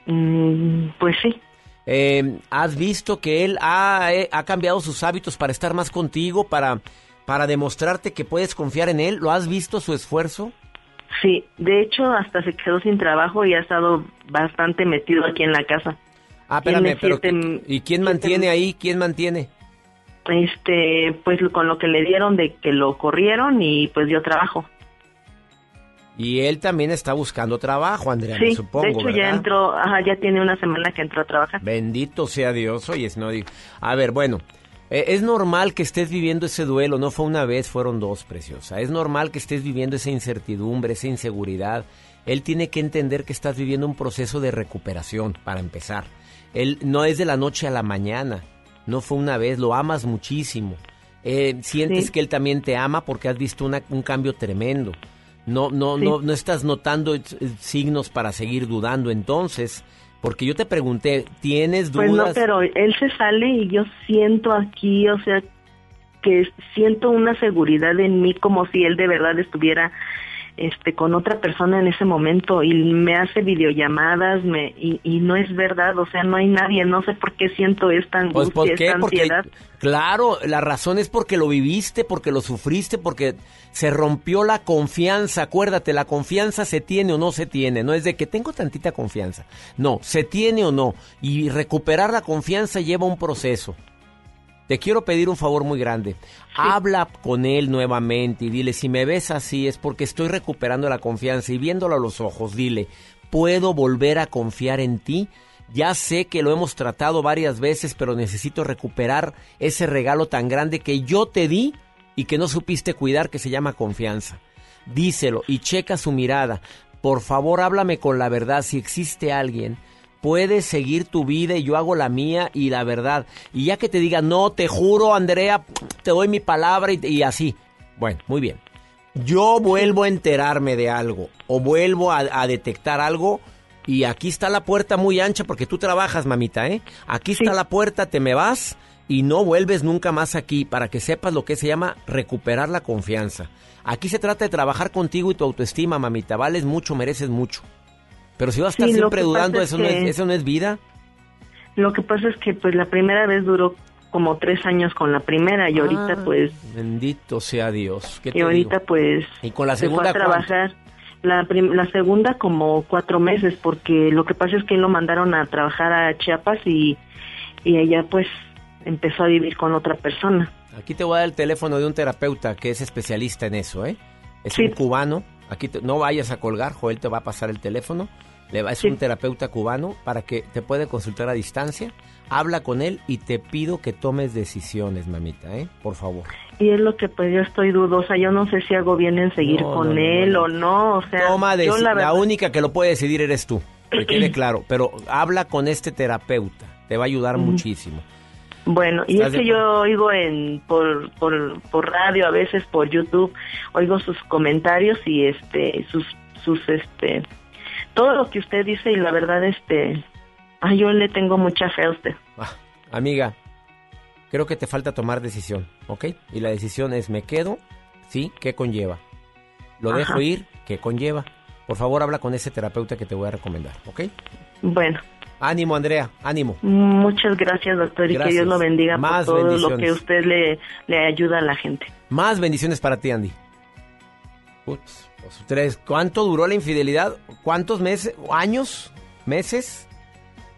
Mm, pues sí. Eh, ¿Has visto que él eh, ha, cambiado sus hábitos para estar más contigo, para, para demostrarte que puedes confiar en él? ¿Lo has visto su esfuerzo? Sí, de hecho hasta se quedó sin trabajo y ha estado bastante metido aquí en la casa. Ah, espérame, pero ¿y quién mantiene ahí? ¿Quién mantiene? Este, pues con lo que le dieron de que lo corrieron y pues dio trabajo. Y él también está buscando trabajo, Andrea, me supongo, de hecho ya entró, ajá, ya tiene una semana que entró a trabajar. Bendito sea Dios, oye, no digo. A ver, bueno, eh, es normal que estés viviendo ese duelo, no fue una vez, fueron dos, preciosa. Es normal que estés viviendo esa incertidumbre, esa inseguridad. Él tiene que entender que estás viviendo un proceso de recuperación, para empezar. Él no es de la noche a la mañana, no fue una vez, lo amas muchísimo. Eh, sientes que él también te ama porque has visto un cambio tremendo No, no, no, no estás notando eh, signos para seguir dudando entonces. Porque yo te pregunté, ¿tienes dudas? Pues no, pero él se sale y yo siento aquí, o sea, que siento una seguridad en mí como si él de verdad estuviera este con otra persona en ese momento y me hace videollamadas me y, y no es verdad o sea no hay nadie no sé por qué siento esta Pues angustia ¿por qué? esta Porque, ansiedad claro, la razón es porque lo viviste, porque lo sufriste, porque se rompió la confianza. Acuérdate, la confianza se tiene o no se tiene. No es de que tengo tantita confianza. No, se tiene o no. Y recuperar la confianza lleva un proceso. Te quiero pedir un favor muy grande. Habla con él nuevamente y dile, si me ves así es porque estoy recuperando la confianza y viéndolo a los ojos, dile, ¿puedo volver a confiar en ti? Ya sé que lo hemos tratado varias veces, pero necesito recuperar ese regalo tan grande que yo te di y que no supiste cuidar, que se llama confianza. Díselo y checa su mirada. Por favor, háblame con la verdad. Si existe alguien, puedes seguir tu vida y yo hago la mía y la verdad. Y ya que te diga, no, te juro, Andrea, te doy mi palabra y, y así. Bueno, muy bien. Yo vuelvo a enterarme de algo o vuelvo a, a detectar algo y aquí está la puerta muy ancha porque tú trabajas, mamita, ¿eh? Aquí está la puerta, te me vas y no vuelves nunca más aquí para que sepas lo que se llama recuperar la confianza. Aquí se trata de trabajar contigo y tu autoestima, mamita. Vales mucho, mereces mucho. Pero si vas a estar Sí, siempre dudando, es eso, no es, eso no es vida. lo que pasa es que pues la primera vez duró como tres años con la primera y ahorita Ah, pues Bendito sea Dios. ¿Qué y ahorita digo? pues Y con la se fue segunda, a trabajar la, la segunda como cuatro meses porque lo que pasa es que lo mandaron a trabajar a Chiapas y, y ella pues empezó a vivir con otra persona Aquí te voy a dar el teléfono de un terapeuta que es especialista en eso, ¿eh? Es un cubano. Aquí te- no vayas a colgar, Joel te va a pasar el teléfono. Le va, es un terapeuta cubano para que te puede consultar a distancia. Habla con él y te pido que tomes decisiones, mamita, ¿eh? Por favor. y es lo que pues yo estoy dudosa yo no sé si hago bien en seguir No, con no, él no. o no o sea Toma yo la única que lo puede decidir eres tú. Que quede [CLEARS THROAT] claro. Pero habla con este terapeuta. Te va a ayudar muchísimo. Bueno, y ¿Estás es que yo oigo en por, por, por radio, a veces por YouTube, oigo sus comentarios y este sus sus este todo lo que usted dice y la verdad este ay, yo le tengo mucha fe a usted. Ah, amiga, creo que te falta tomar decisión, ¿ok? Y la decisión es, ¿me quedo? Sí, ¿qué conlleva? ¿Lo dejo ir? ¿Qué conlleva? Por favor, habla con ese terapeuta que te voy a recomendar, ¿ok? Bueno, Ánimo, Andrea, ánimo. muchas gracias, doctor, y que. Dios lo bendiga Más por todo lo que usted le le ayuda a la gente. Más bendiciones para ti, Andy. Ups, tres. ¿Cuánto duró la infidelidad? ¿Cuántos meses? ¿Años? ¿Meses?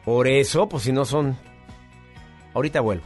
Por eso, pues si no son... Ahorita vuelvo.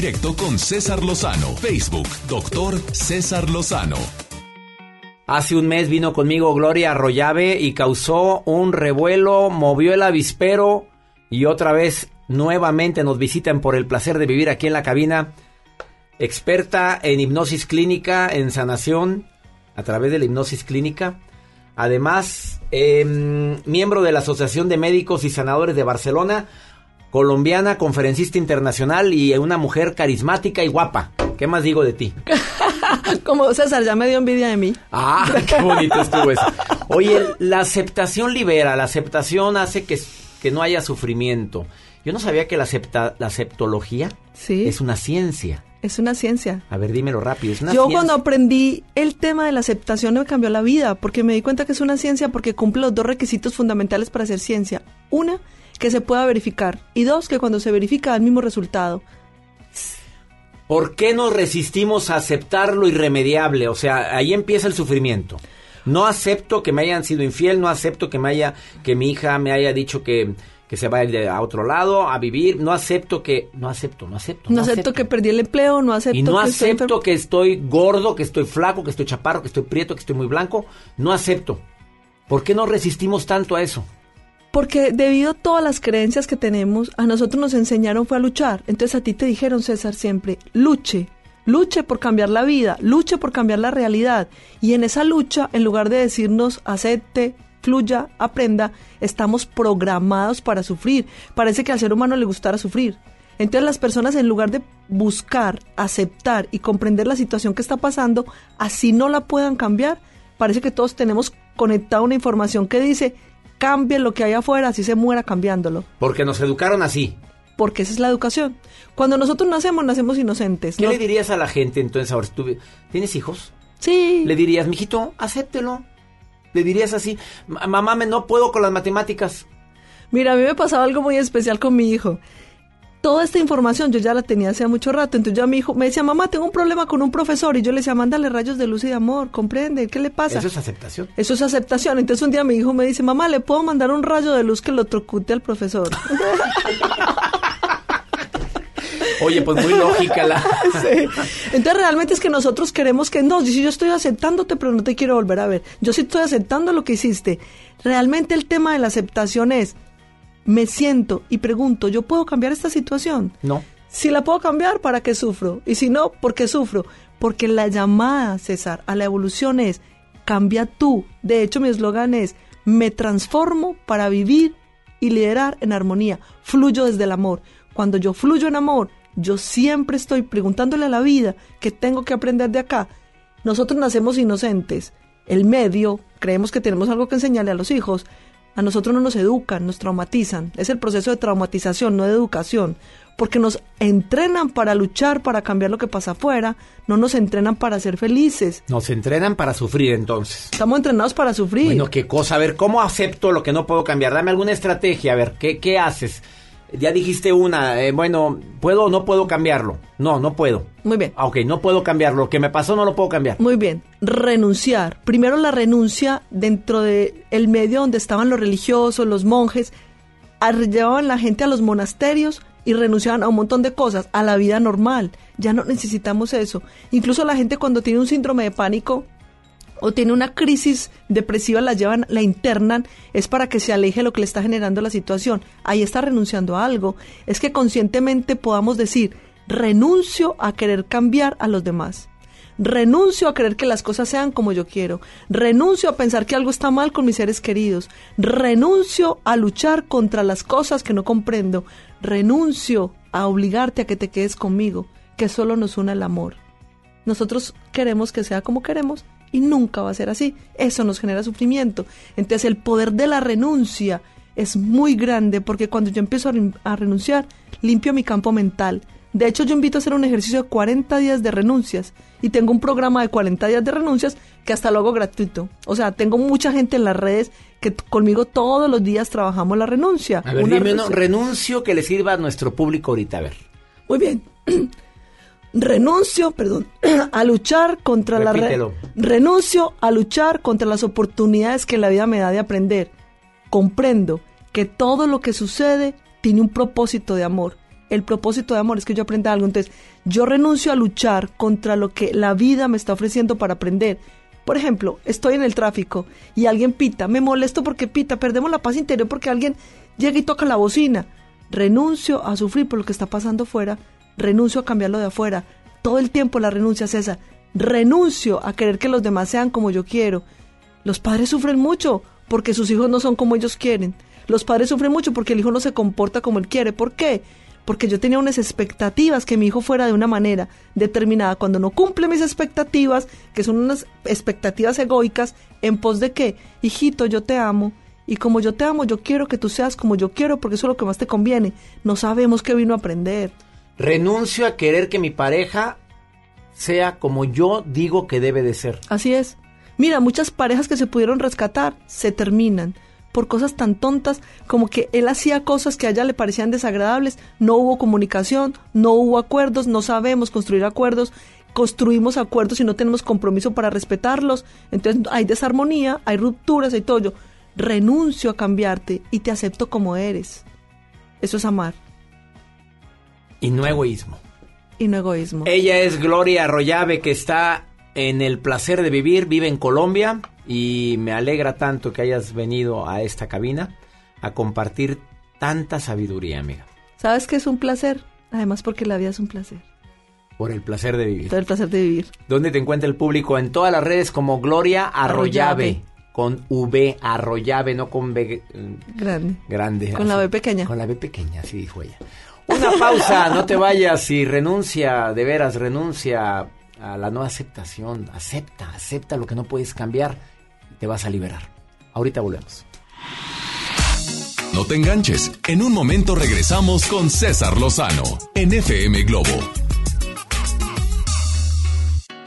Directo con César Lozano. Facebook, doctor César Lozano. Hace un mes vino conmigo Gloria Arroyave y causó un revuelo, movió el avispero y otra vez nuevamente nos visitan por el placer de vivir aquí en la cabina. Experta en hipnosis clínica, en sanación, a través de la hipnosis clínica. Además, em, miembro de la Asociación de Médicos y Sanadores de Barcelona, colombiana, conferencista internacional y una mujer carismática y guapa. ¿Qué más digo de ti? [LAUGHS] Como César, ya me dio envidia de mí. Ah, [LAUGHS] qué bonito estuvo eso. Oye, la aceptación libera, la aceptación hace que, que no haya sufrimiento. Yo no sabía que la, acepta, la aceptología Sí. es una ciencia. Es una ciencia. A ver, dímelo rápido. Es una Yo ciencia. cuando aprendí el tema de la aceptación me cambió la vida, porque me di cuenta que es una ciencia porque cumple los dos requisitos fundamentales para hacer ciencia. Una, que se pueda verificar. Y dos, que cuando se verifica da el mismo resultado. ¿Por qué nos resistimos a aceptar lo irremediable? O sea, ahí empieza el sufrimiento. No acepto que me hayan sido infiel, no acepto que me haya, que mi hija me haya dicho que, que se va a ir de- a otro lado a vivir, no acepto que, no acepto, no acepto. No, acepto, que perdí el empleo, no acepto Y no que estoy acepto enfermo. que estoy gordo, que estoy flaco, que estoy chaparro, que estoy prieto, que estoy muy blanco. No acepto. ¿Por qué nos resistimos tanto a eso? Porque debido a todas las creencias que tenemos, a nosotros nos enseñaron fue a luchar. Entonces a ti te dijeron, César, siempre, luche, luche por cambiar la vida, luche por cambiar la realidad. Y en esa lucha, en lugar de decirnos, acepte, fluya, aprenda, estamos programados para sufrir. Parece que al ser humano le gustara sufrir. Entonces las personas en lugar de buscar, aceptar y comprender la situación que está pasando, así no la puedan cambiar, parece que todos tenemos conectada una información que dice, cambie lo que hay afuera, así se muera cambiándolo. Porque nos educaron así. Porque esa es la educación. Cuando nosotros nacemos, nacemos inocentes. ¿Qué ¿no? le dirías a la gente entonces ahora? si tú- ¿Tienes hijos? Sí. Le dirías, mijito, acéptelo. Le dirías así, "Ma- mamá, me no puedo con las matemáticas. Mira, a mí me pasaba algo muy especial con mi hijo. Toda esta información yo ya la tenía hace mucho rato. Entonces ya mi hijo me decía, mamá, tengo un problema con un profesor. Y yo le decía, mándale rayos de luz y de amor, comprende, ¿qué le pasa? Eso es aceptación. Eso es aceptación. Entonces un día mi hijo me dice, mamá, ¿le puedo mandar un rayo de luz que lo trocute al profesor? [LAUGHS] Oye, pues muy lógica la... [LAUGHS] Sí. Entonces realmente es que nosotros queremos que no, si yo estoy aceptándote, pero no te quiero volver a ver. Yo sí estoy aceptando lo que hiciste. Realmente el tema de la aceptación es, me siento y pregunto, ¿yo puedo cambiar esta situación? No. Si la puedo cambiar, ¿para qué sufro? Y si no, ¿por qué sufro? Porque la llamada, César, a la evolución es, cambia tú. De hecho, mi eslogan es, me transformo para vivir y liderar en armonía. Fluyo desde el amor. Cuando yo fluyo en amor, yo siempre estoy preguntándole a la vida qué tengo que aprender de acá. Nosotros nacemos inocentes. El medio, creemos que tenemos algo que enseñarle a los hijos. A nosotros no nos educan, nos traumatizan. Es el proceso de traumatización, no de educación. Porque nos entrenan para luchar, para cambiar lo que pasa afuera. No nos entrenan para ser felices. Nos entrenan para sufrir entonces. Estamos entrenados para sufrir. Bueno, qué cosa. A ver, ¿cómo acepto lo que no puedo cambiar? Dame alguna estrategia. A ver, ¿qué, qué haces? Ya dijiste una. eh, bueno, ¿puedo o no puedo cambiarlo? No, no puedo. Muy bien. Ah, ok, no puedo cambiarlo. Lo que me pasó no lo puedo cambiar. Muy bien, renunciar. Primero la renuncia dentro del el medio donde estaban los religiosos, los monjes, llevaban la gente a los monasterios y renunciaban a un montón de cosas, a la vida normal. Ya no necesitamos eso. Incluso la gente cuando tiene un síndrome de pánico o tiene una crisis depresiva, la llevan, la internan, es para que se aleje lo que le está generando la situación. Ahí está renunciando a algo. Es que conscientemente podamos decir, renuncio a querer cambiar a los demás. Renuncio a querer que las cosas sean como yo quiero. Renuncio a pensar que algo está mal con mis seres queridos. Renuncio a luchar contra las cosas que no comprendo. Renuncio a obligarte a que te quedes conmigo, que solo nos une el amor. Nosotros queremos que sea como queremos y nunca va a ser así. Eso nos genera sufrimiento. Entonces el poder de la renuncia es muy grande porque cuando yo empiezo a, ren- a renunciar, limpio mi campo mental. De hecho, yo invito a hacer un ejercicio de 40 días de renuncias y tengo un programa de 40 días de renuncias que hasta lo hago gratuito. O sea, tengo mucha gente en las redes que conmigo todos los días trabajamos la renuncia. A ver, Una dime renuncio que le sirva a nuestro público ahorita. A ver. Muy bien. [CLEARS THROAT] renuncio, perdón, [CLEARS THROAT] a luchar contra la re- renuncio a luchar contra las oportunidades que la vida me da de aprender. Comprendo que todo lo que sucede tiene un propósito de amor el propósito de amor es que yo aprenda algo. Entonces, yo renuncio a luchar contra lo que la vida me está ofreciendo para aprender. Por ejemplo, estoy en el tráfico y alguien pita, me molesto porque pita, perdemos la paz interior porque alguien llega y toca la bocina. Renuncio a sufrir por lo que está pasando afuera, renuncio a cambiarlo de afuera. Todo el tiempo la renuncia es esa. Renuncio a querer que los demás sean como yo quiero. Los padres sufren mucho porque sus hijos no son como ellos quieren. Los padres sufren mucho porque el hijo no se comporta como él quiere. ¿Por qué? Porque yo tenía unas expectativas que mi hijo fuera de una manera determinada. Cuando no cumple mis expectativas, que son unas expectativas egoicas, en pos de que, hijito, yo te amo, y como yo te amo, yo quiero que tú seas como yo quiero, porque eso es lo que más te conviene. No sabemos qué vino a aprender. Renuncio a querer que mi pareja sea como yo digo que debe de ser. Así es. Mira, muchas parejas que se pudieron rescatar se terminan por cosas tan tontas como que él hacía cosas que a ella le parecían desagradables, no hubo comunicación, no hubo acuerdos, no sabemos construir acuerdos, construimos acuerdos y no tenemos compromiso para respetarlos, entonces hay desarmonía, hay rupturas, hay todo. Yo renuncio a cambiarte y te acepto como eres. Eso es amar. Y no egoísmo. Y no egoísmo. Ella es Gloria Arroyave que está en el placer de vivir, vive en Colombia y me alegra tanto que hayas venido a esta cabina a compartir tanta sabiduría, amiga. ¿Sabes que es un placer? Además porque la vida es un placer. Por el placer de vivir. Por el placer de vivir. ¿Dónde te encuentra el público? En todas las redes como Gloria Arroyave. Arroyave. Con V, Arroyave, no con B. Grande. Grande. Con la B pequeña. Con la B pequeña, así dijo ella. Una pausa, no te vayas y renuncia, de veras, renuncia a la no aceptación. Acepta, acepta lo que no puedes cambiar y te vas a liberar. Ahorita volvemos. No te enganches. En un momento regresamos con César Lozano en FM Globo.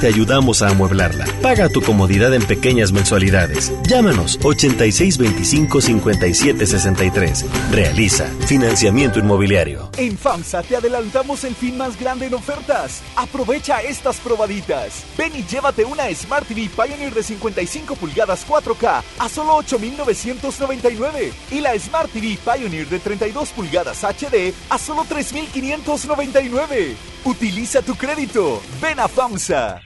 te ayudamos a amueblarla. Paga tu comodidad en pequeñas mensualidades. Llámanos 8625-5763. Realiza financiamiento inmobiliario. En FAMSA te adelantamos el fin más grande en ofertas. Aprovecha estas probaditas. Ven y llévate una Smart TV Pioneer de 55 pulgadas 4K a solo 8,999 y la Smart TV Pioneer de 32 pulgadas HD a solo 3,599. Utiliza tu crédito. Ven a FAMSA.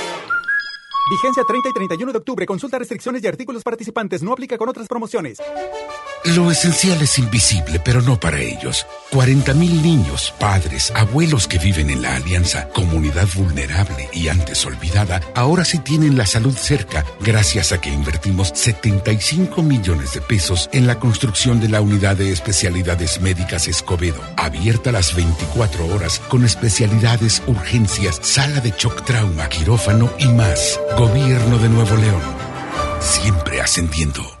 Vigencia 30 y 31 de octubre. Consulta restricciones y artículos participantes. No aplica con otras promociones. Lo esencial es invisible, pero no para ellos. 40.000 niños, padres, abuelos que viven en la Alianza, comunidad vulnerable y antes olvidada, ahora sí tienen la salud cerca, gracias a que invertimos 75 millones de pesos en la construcción de la unidad de especialidades médicas Escobedo, abierta las 24 horas con especialidades, urgencias, sala de shock trauma, quirófano y más. Gobierno de Nuevo León. Siempre ascendiendo.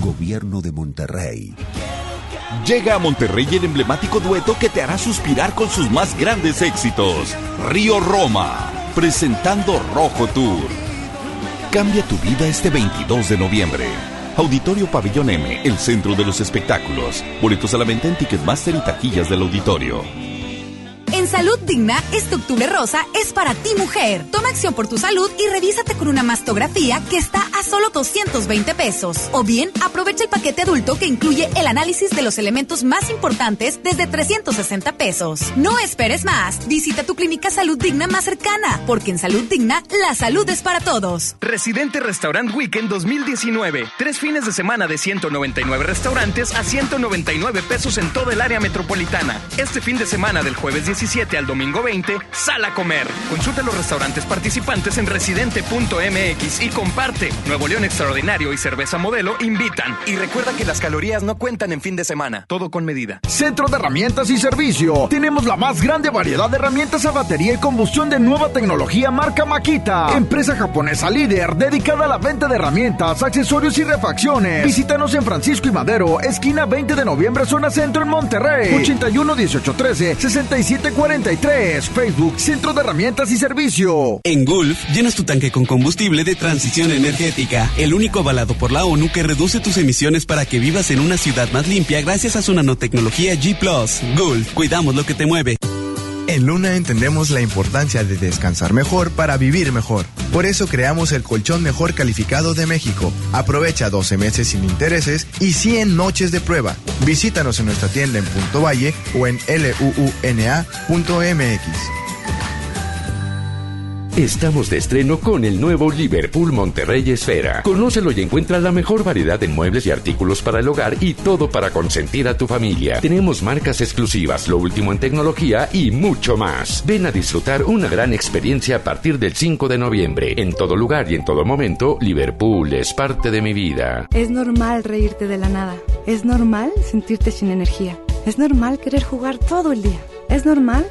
Gobierno de Monterrey. Llega a Monterrey el emblemático dueto que te hará suspirar con sus más grandes éxitos. Río Roma, presentando Rojo Tour. Cambia tu vida este 22 de noviembre. Auditorio Pabellón M, el centro de los espectáculos. Boletos a la venta en Ticketmaster y taquillas del auditorio. Salud Digna, este octubre rosa es para ti mujer. Toma acción por tu salud y revísate con una mastografía que está a solo 220 pesos. O bien, aprovecha el paquete adulto que incluye el análisis de los elementos más importantes desde 360 pesos. No esperes más. Visita tu clínica Salud Digna más cercana, porque en Salud Digna la salud es para todos. Residente Restaurant Weekend 2019. Tres fines de semana de 199 restaurantes a 199 pesos en todo el área metropolitana. Este fin de semana del jueves 17 al domingo 20, sal a comer. Consulta los restaurantes participantes en residente.mx y comparte. Nuevo León Extraordinario y Cerveza Modelo invitan. Y recuerda que las calorías no cuentan en fin de semana. Todo con medida. Centro de Herramientas y Servicio. Tenemos la más grande variedad de herramientas a batería y combustión de nueva tecnología marca Makita. Empresa japonesa líder dedicada a la venta de herramientas, accesorios y refacciones. Visítanos en Francisco y Madero, esquina 20 de noviembre, zona centro en Monterrey. 81 18 13 67 43. Facebook Centro de Herramientas y Servicio. En Gulf, llenas tu tanque con combustible de transición energética, el único avalado por la ONU que reduce tus emisiones para que vivas en una ciudad más limpia gracias a su nanotecnología G ⁇ Gulf, cuidamos lo que te mueve. En Luna entendemos la importancia de descansar mejor para vivir mejor. Por eso creamos el colchón mejor calificado de México. Aprovecha 12 meses sin intereses y 100 noches de prueba. Visítanos en nuestra tienda en Punto Valle o en luuna.mx. Estamos de estreno con el nuevo Liverpool Monterrey Esfera. Conócelo y encuentra la mejor variedad en muebles y artículos para el hogar y todo para consentir a tu familia. Tenemos marcas exclusivas, lo último en tecnología y mucho más. Ven a disfrutar una gran experiencia a partir del 5 de noviembre. En todo lugar y en todo momento, Liverpool es parte de mi vida. Es normal reírte de la nada. Es normal sentirte sin energía. Es normal querer jugar todo el día. Es normal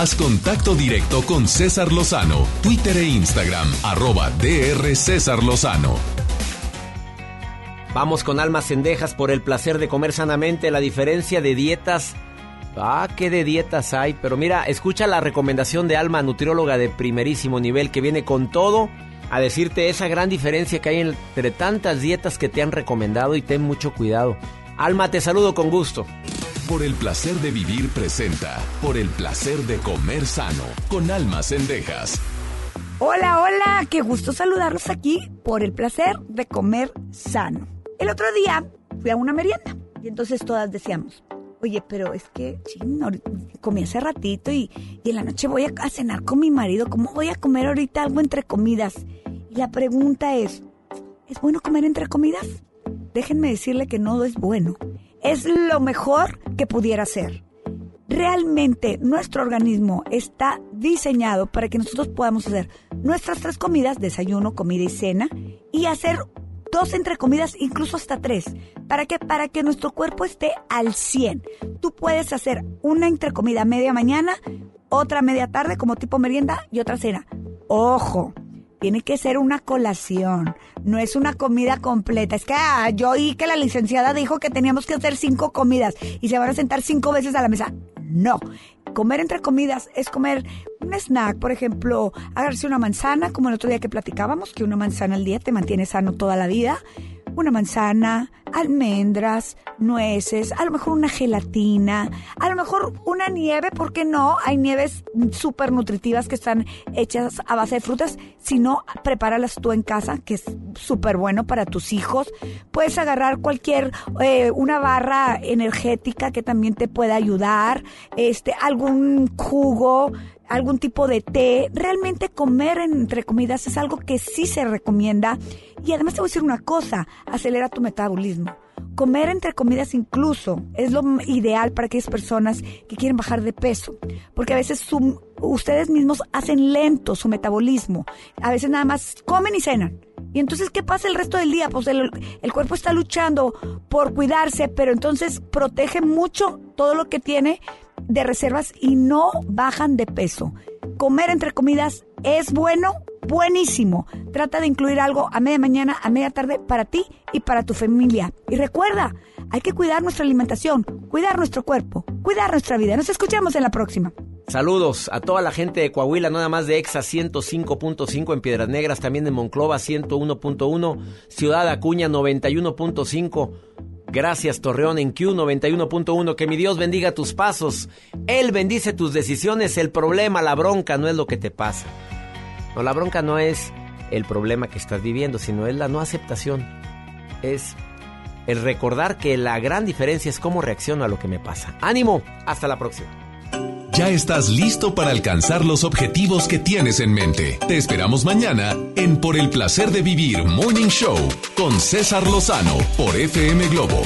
Haz contacto directo con César Lozano, Twitter e Instagram, arroba DR César Lozano. Vamos con almas cendejas por el placer de comer sanamente, la diferencia de dietas. Ah, qué de dietas hay. Pero mira, escucha la recomendación de Alma, nutrióloga de primerísimo nivel, que viene con todo a decirte esa gran diferencia que hay entre tantas dietas que te han recomendado y ten mucho cuidado. Alma, te saludo con gusto. Por el placer de vivir presenta, por el placer de comer sano, con almas cendejas. Hola, hola, qué gusto saludarlos aquí por el placer de comer sano. El otro día fui a una merienda y entonces todas decíamos, oye, pero es que comí hace ratito y, y en la noche voy a, cenar con mi marido, ¿cómo voy a comer ahorita algo entre comidas? Y la pregunta es, ¿es bueno comer entre comidas? Déjenme decirle que no es bueno. Es lo mejor que pudiera ser. Realmente nuestro organismo está diseñado para que nosotros podamos hacer nuestras tres comidas, desayuno, comida y cena, y hacer dos entre comidas, incluso hasta tres. ¿Para qué? Para que nuestro cuerpo esté al 100. Tú puedes hacer una entre comida media mañana, otra media tarde como tipo merienda y otra cena. Ojo, tiene que ser una colación, no es una comida completa. Es que ah, yo oí que la licenciada dijo que teníamos que hacer cinco comidas y se van a sentar cinco veces a la mesa. No, comer entre comidas es comer un snack, por ejemplo, agarrarse una manzana, como el otro día que platicábamos, que una manzana al día te mantiene sano toda la vida una manzana, almendras, nueces, a lo mejor una gelatina, a lo mejor una nieve, ¿por qué no? Hay nieves súper nutritivas que están hechas a base de frutas. Si no, prepáralas tú en casa, que es súper bueno para tus hijos. Puedes agarrar cualquier, eh, una barra energética que también te pueda ayudar, este, algún jugo, algún tipo de té. Realmente comer entre comidas es algo que sí se recomienda. Y además te voy a decir una cosa, acelera tu metabolismo. Comer entre comidas incluso es lo ideal para aquellas personas que quieren bajar de peso, porque a veces ustedes mismos hacen lento su metabolismo, a veces nada más comen y cenan. Y entonces, ¿qué pasa el resto del día? Pues el, el cuerpo está luchando por cuidarse, pero entonces protege mucho todo lo que tiene de reservas y no bajan de peso. Comer entre comidas es bueno, buenísimo. Trata de incluir algo a media mañana, a media tarde para ti y para tu familia. Y recuerda, hay que cuidar nuestra alimentación, cuidar nuestro cuerpo, cuidar nuestra vida. Nos escuchamos en la próxima. Saludos a toda la gente de Coahuila, nada más de EXA 105.5 en Piedras Negras, también de Monclova 101.1, Ciudad Acuña 91.5. Gracias Torreón en Q91.1. Que mi Dios bendiga tus pasos. Él bendice tus decisiones. El problema, la bronca no es lo que te pasa. No, la bronca no es el problema que estás viviendo, sino es la no aceptación. Es el recordar que la gran diferencia es cómo reacciono a lo que me pasa. Ánimo, hasta la próxima. Ya estás listo para alcanzar los objetivos que tienes en mente. Te esperamos mañana en Por el placer de vivir Morning Show con César Lozano por FM Globo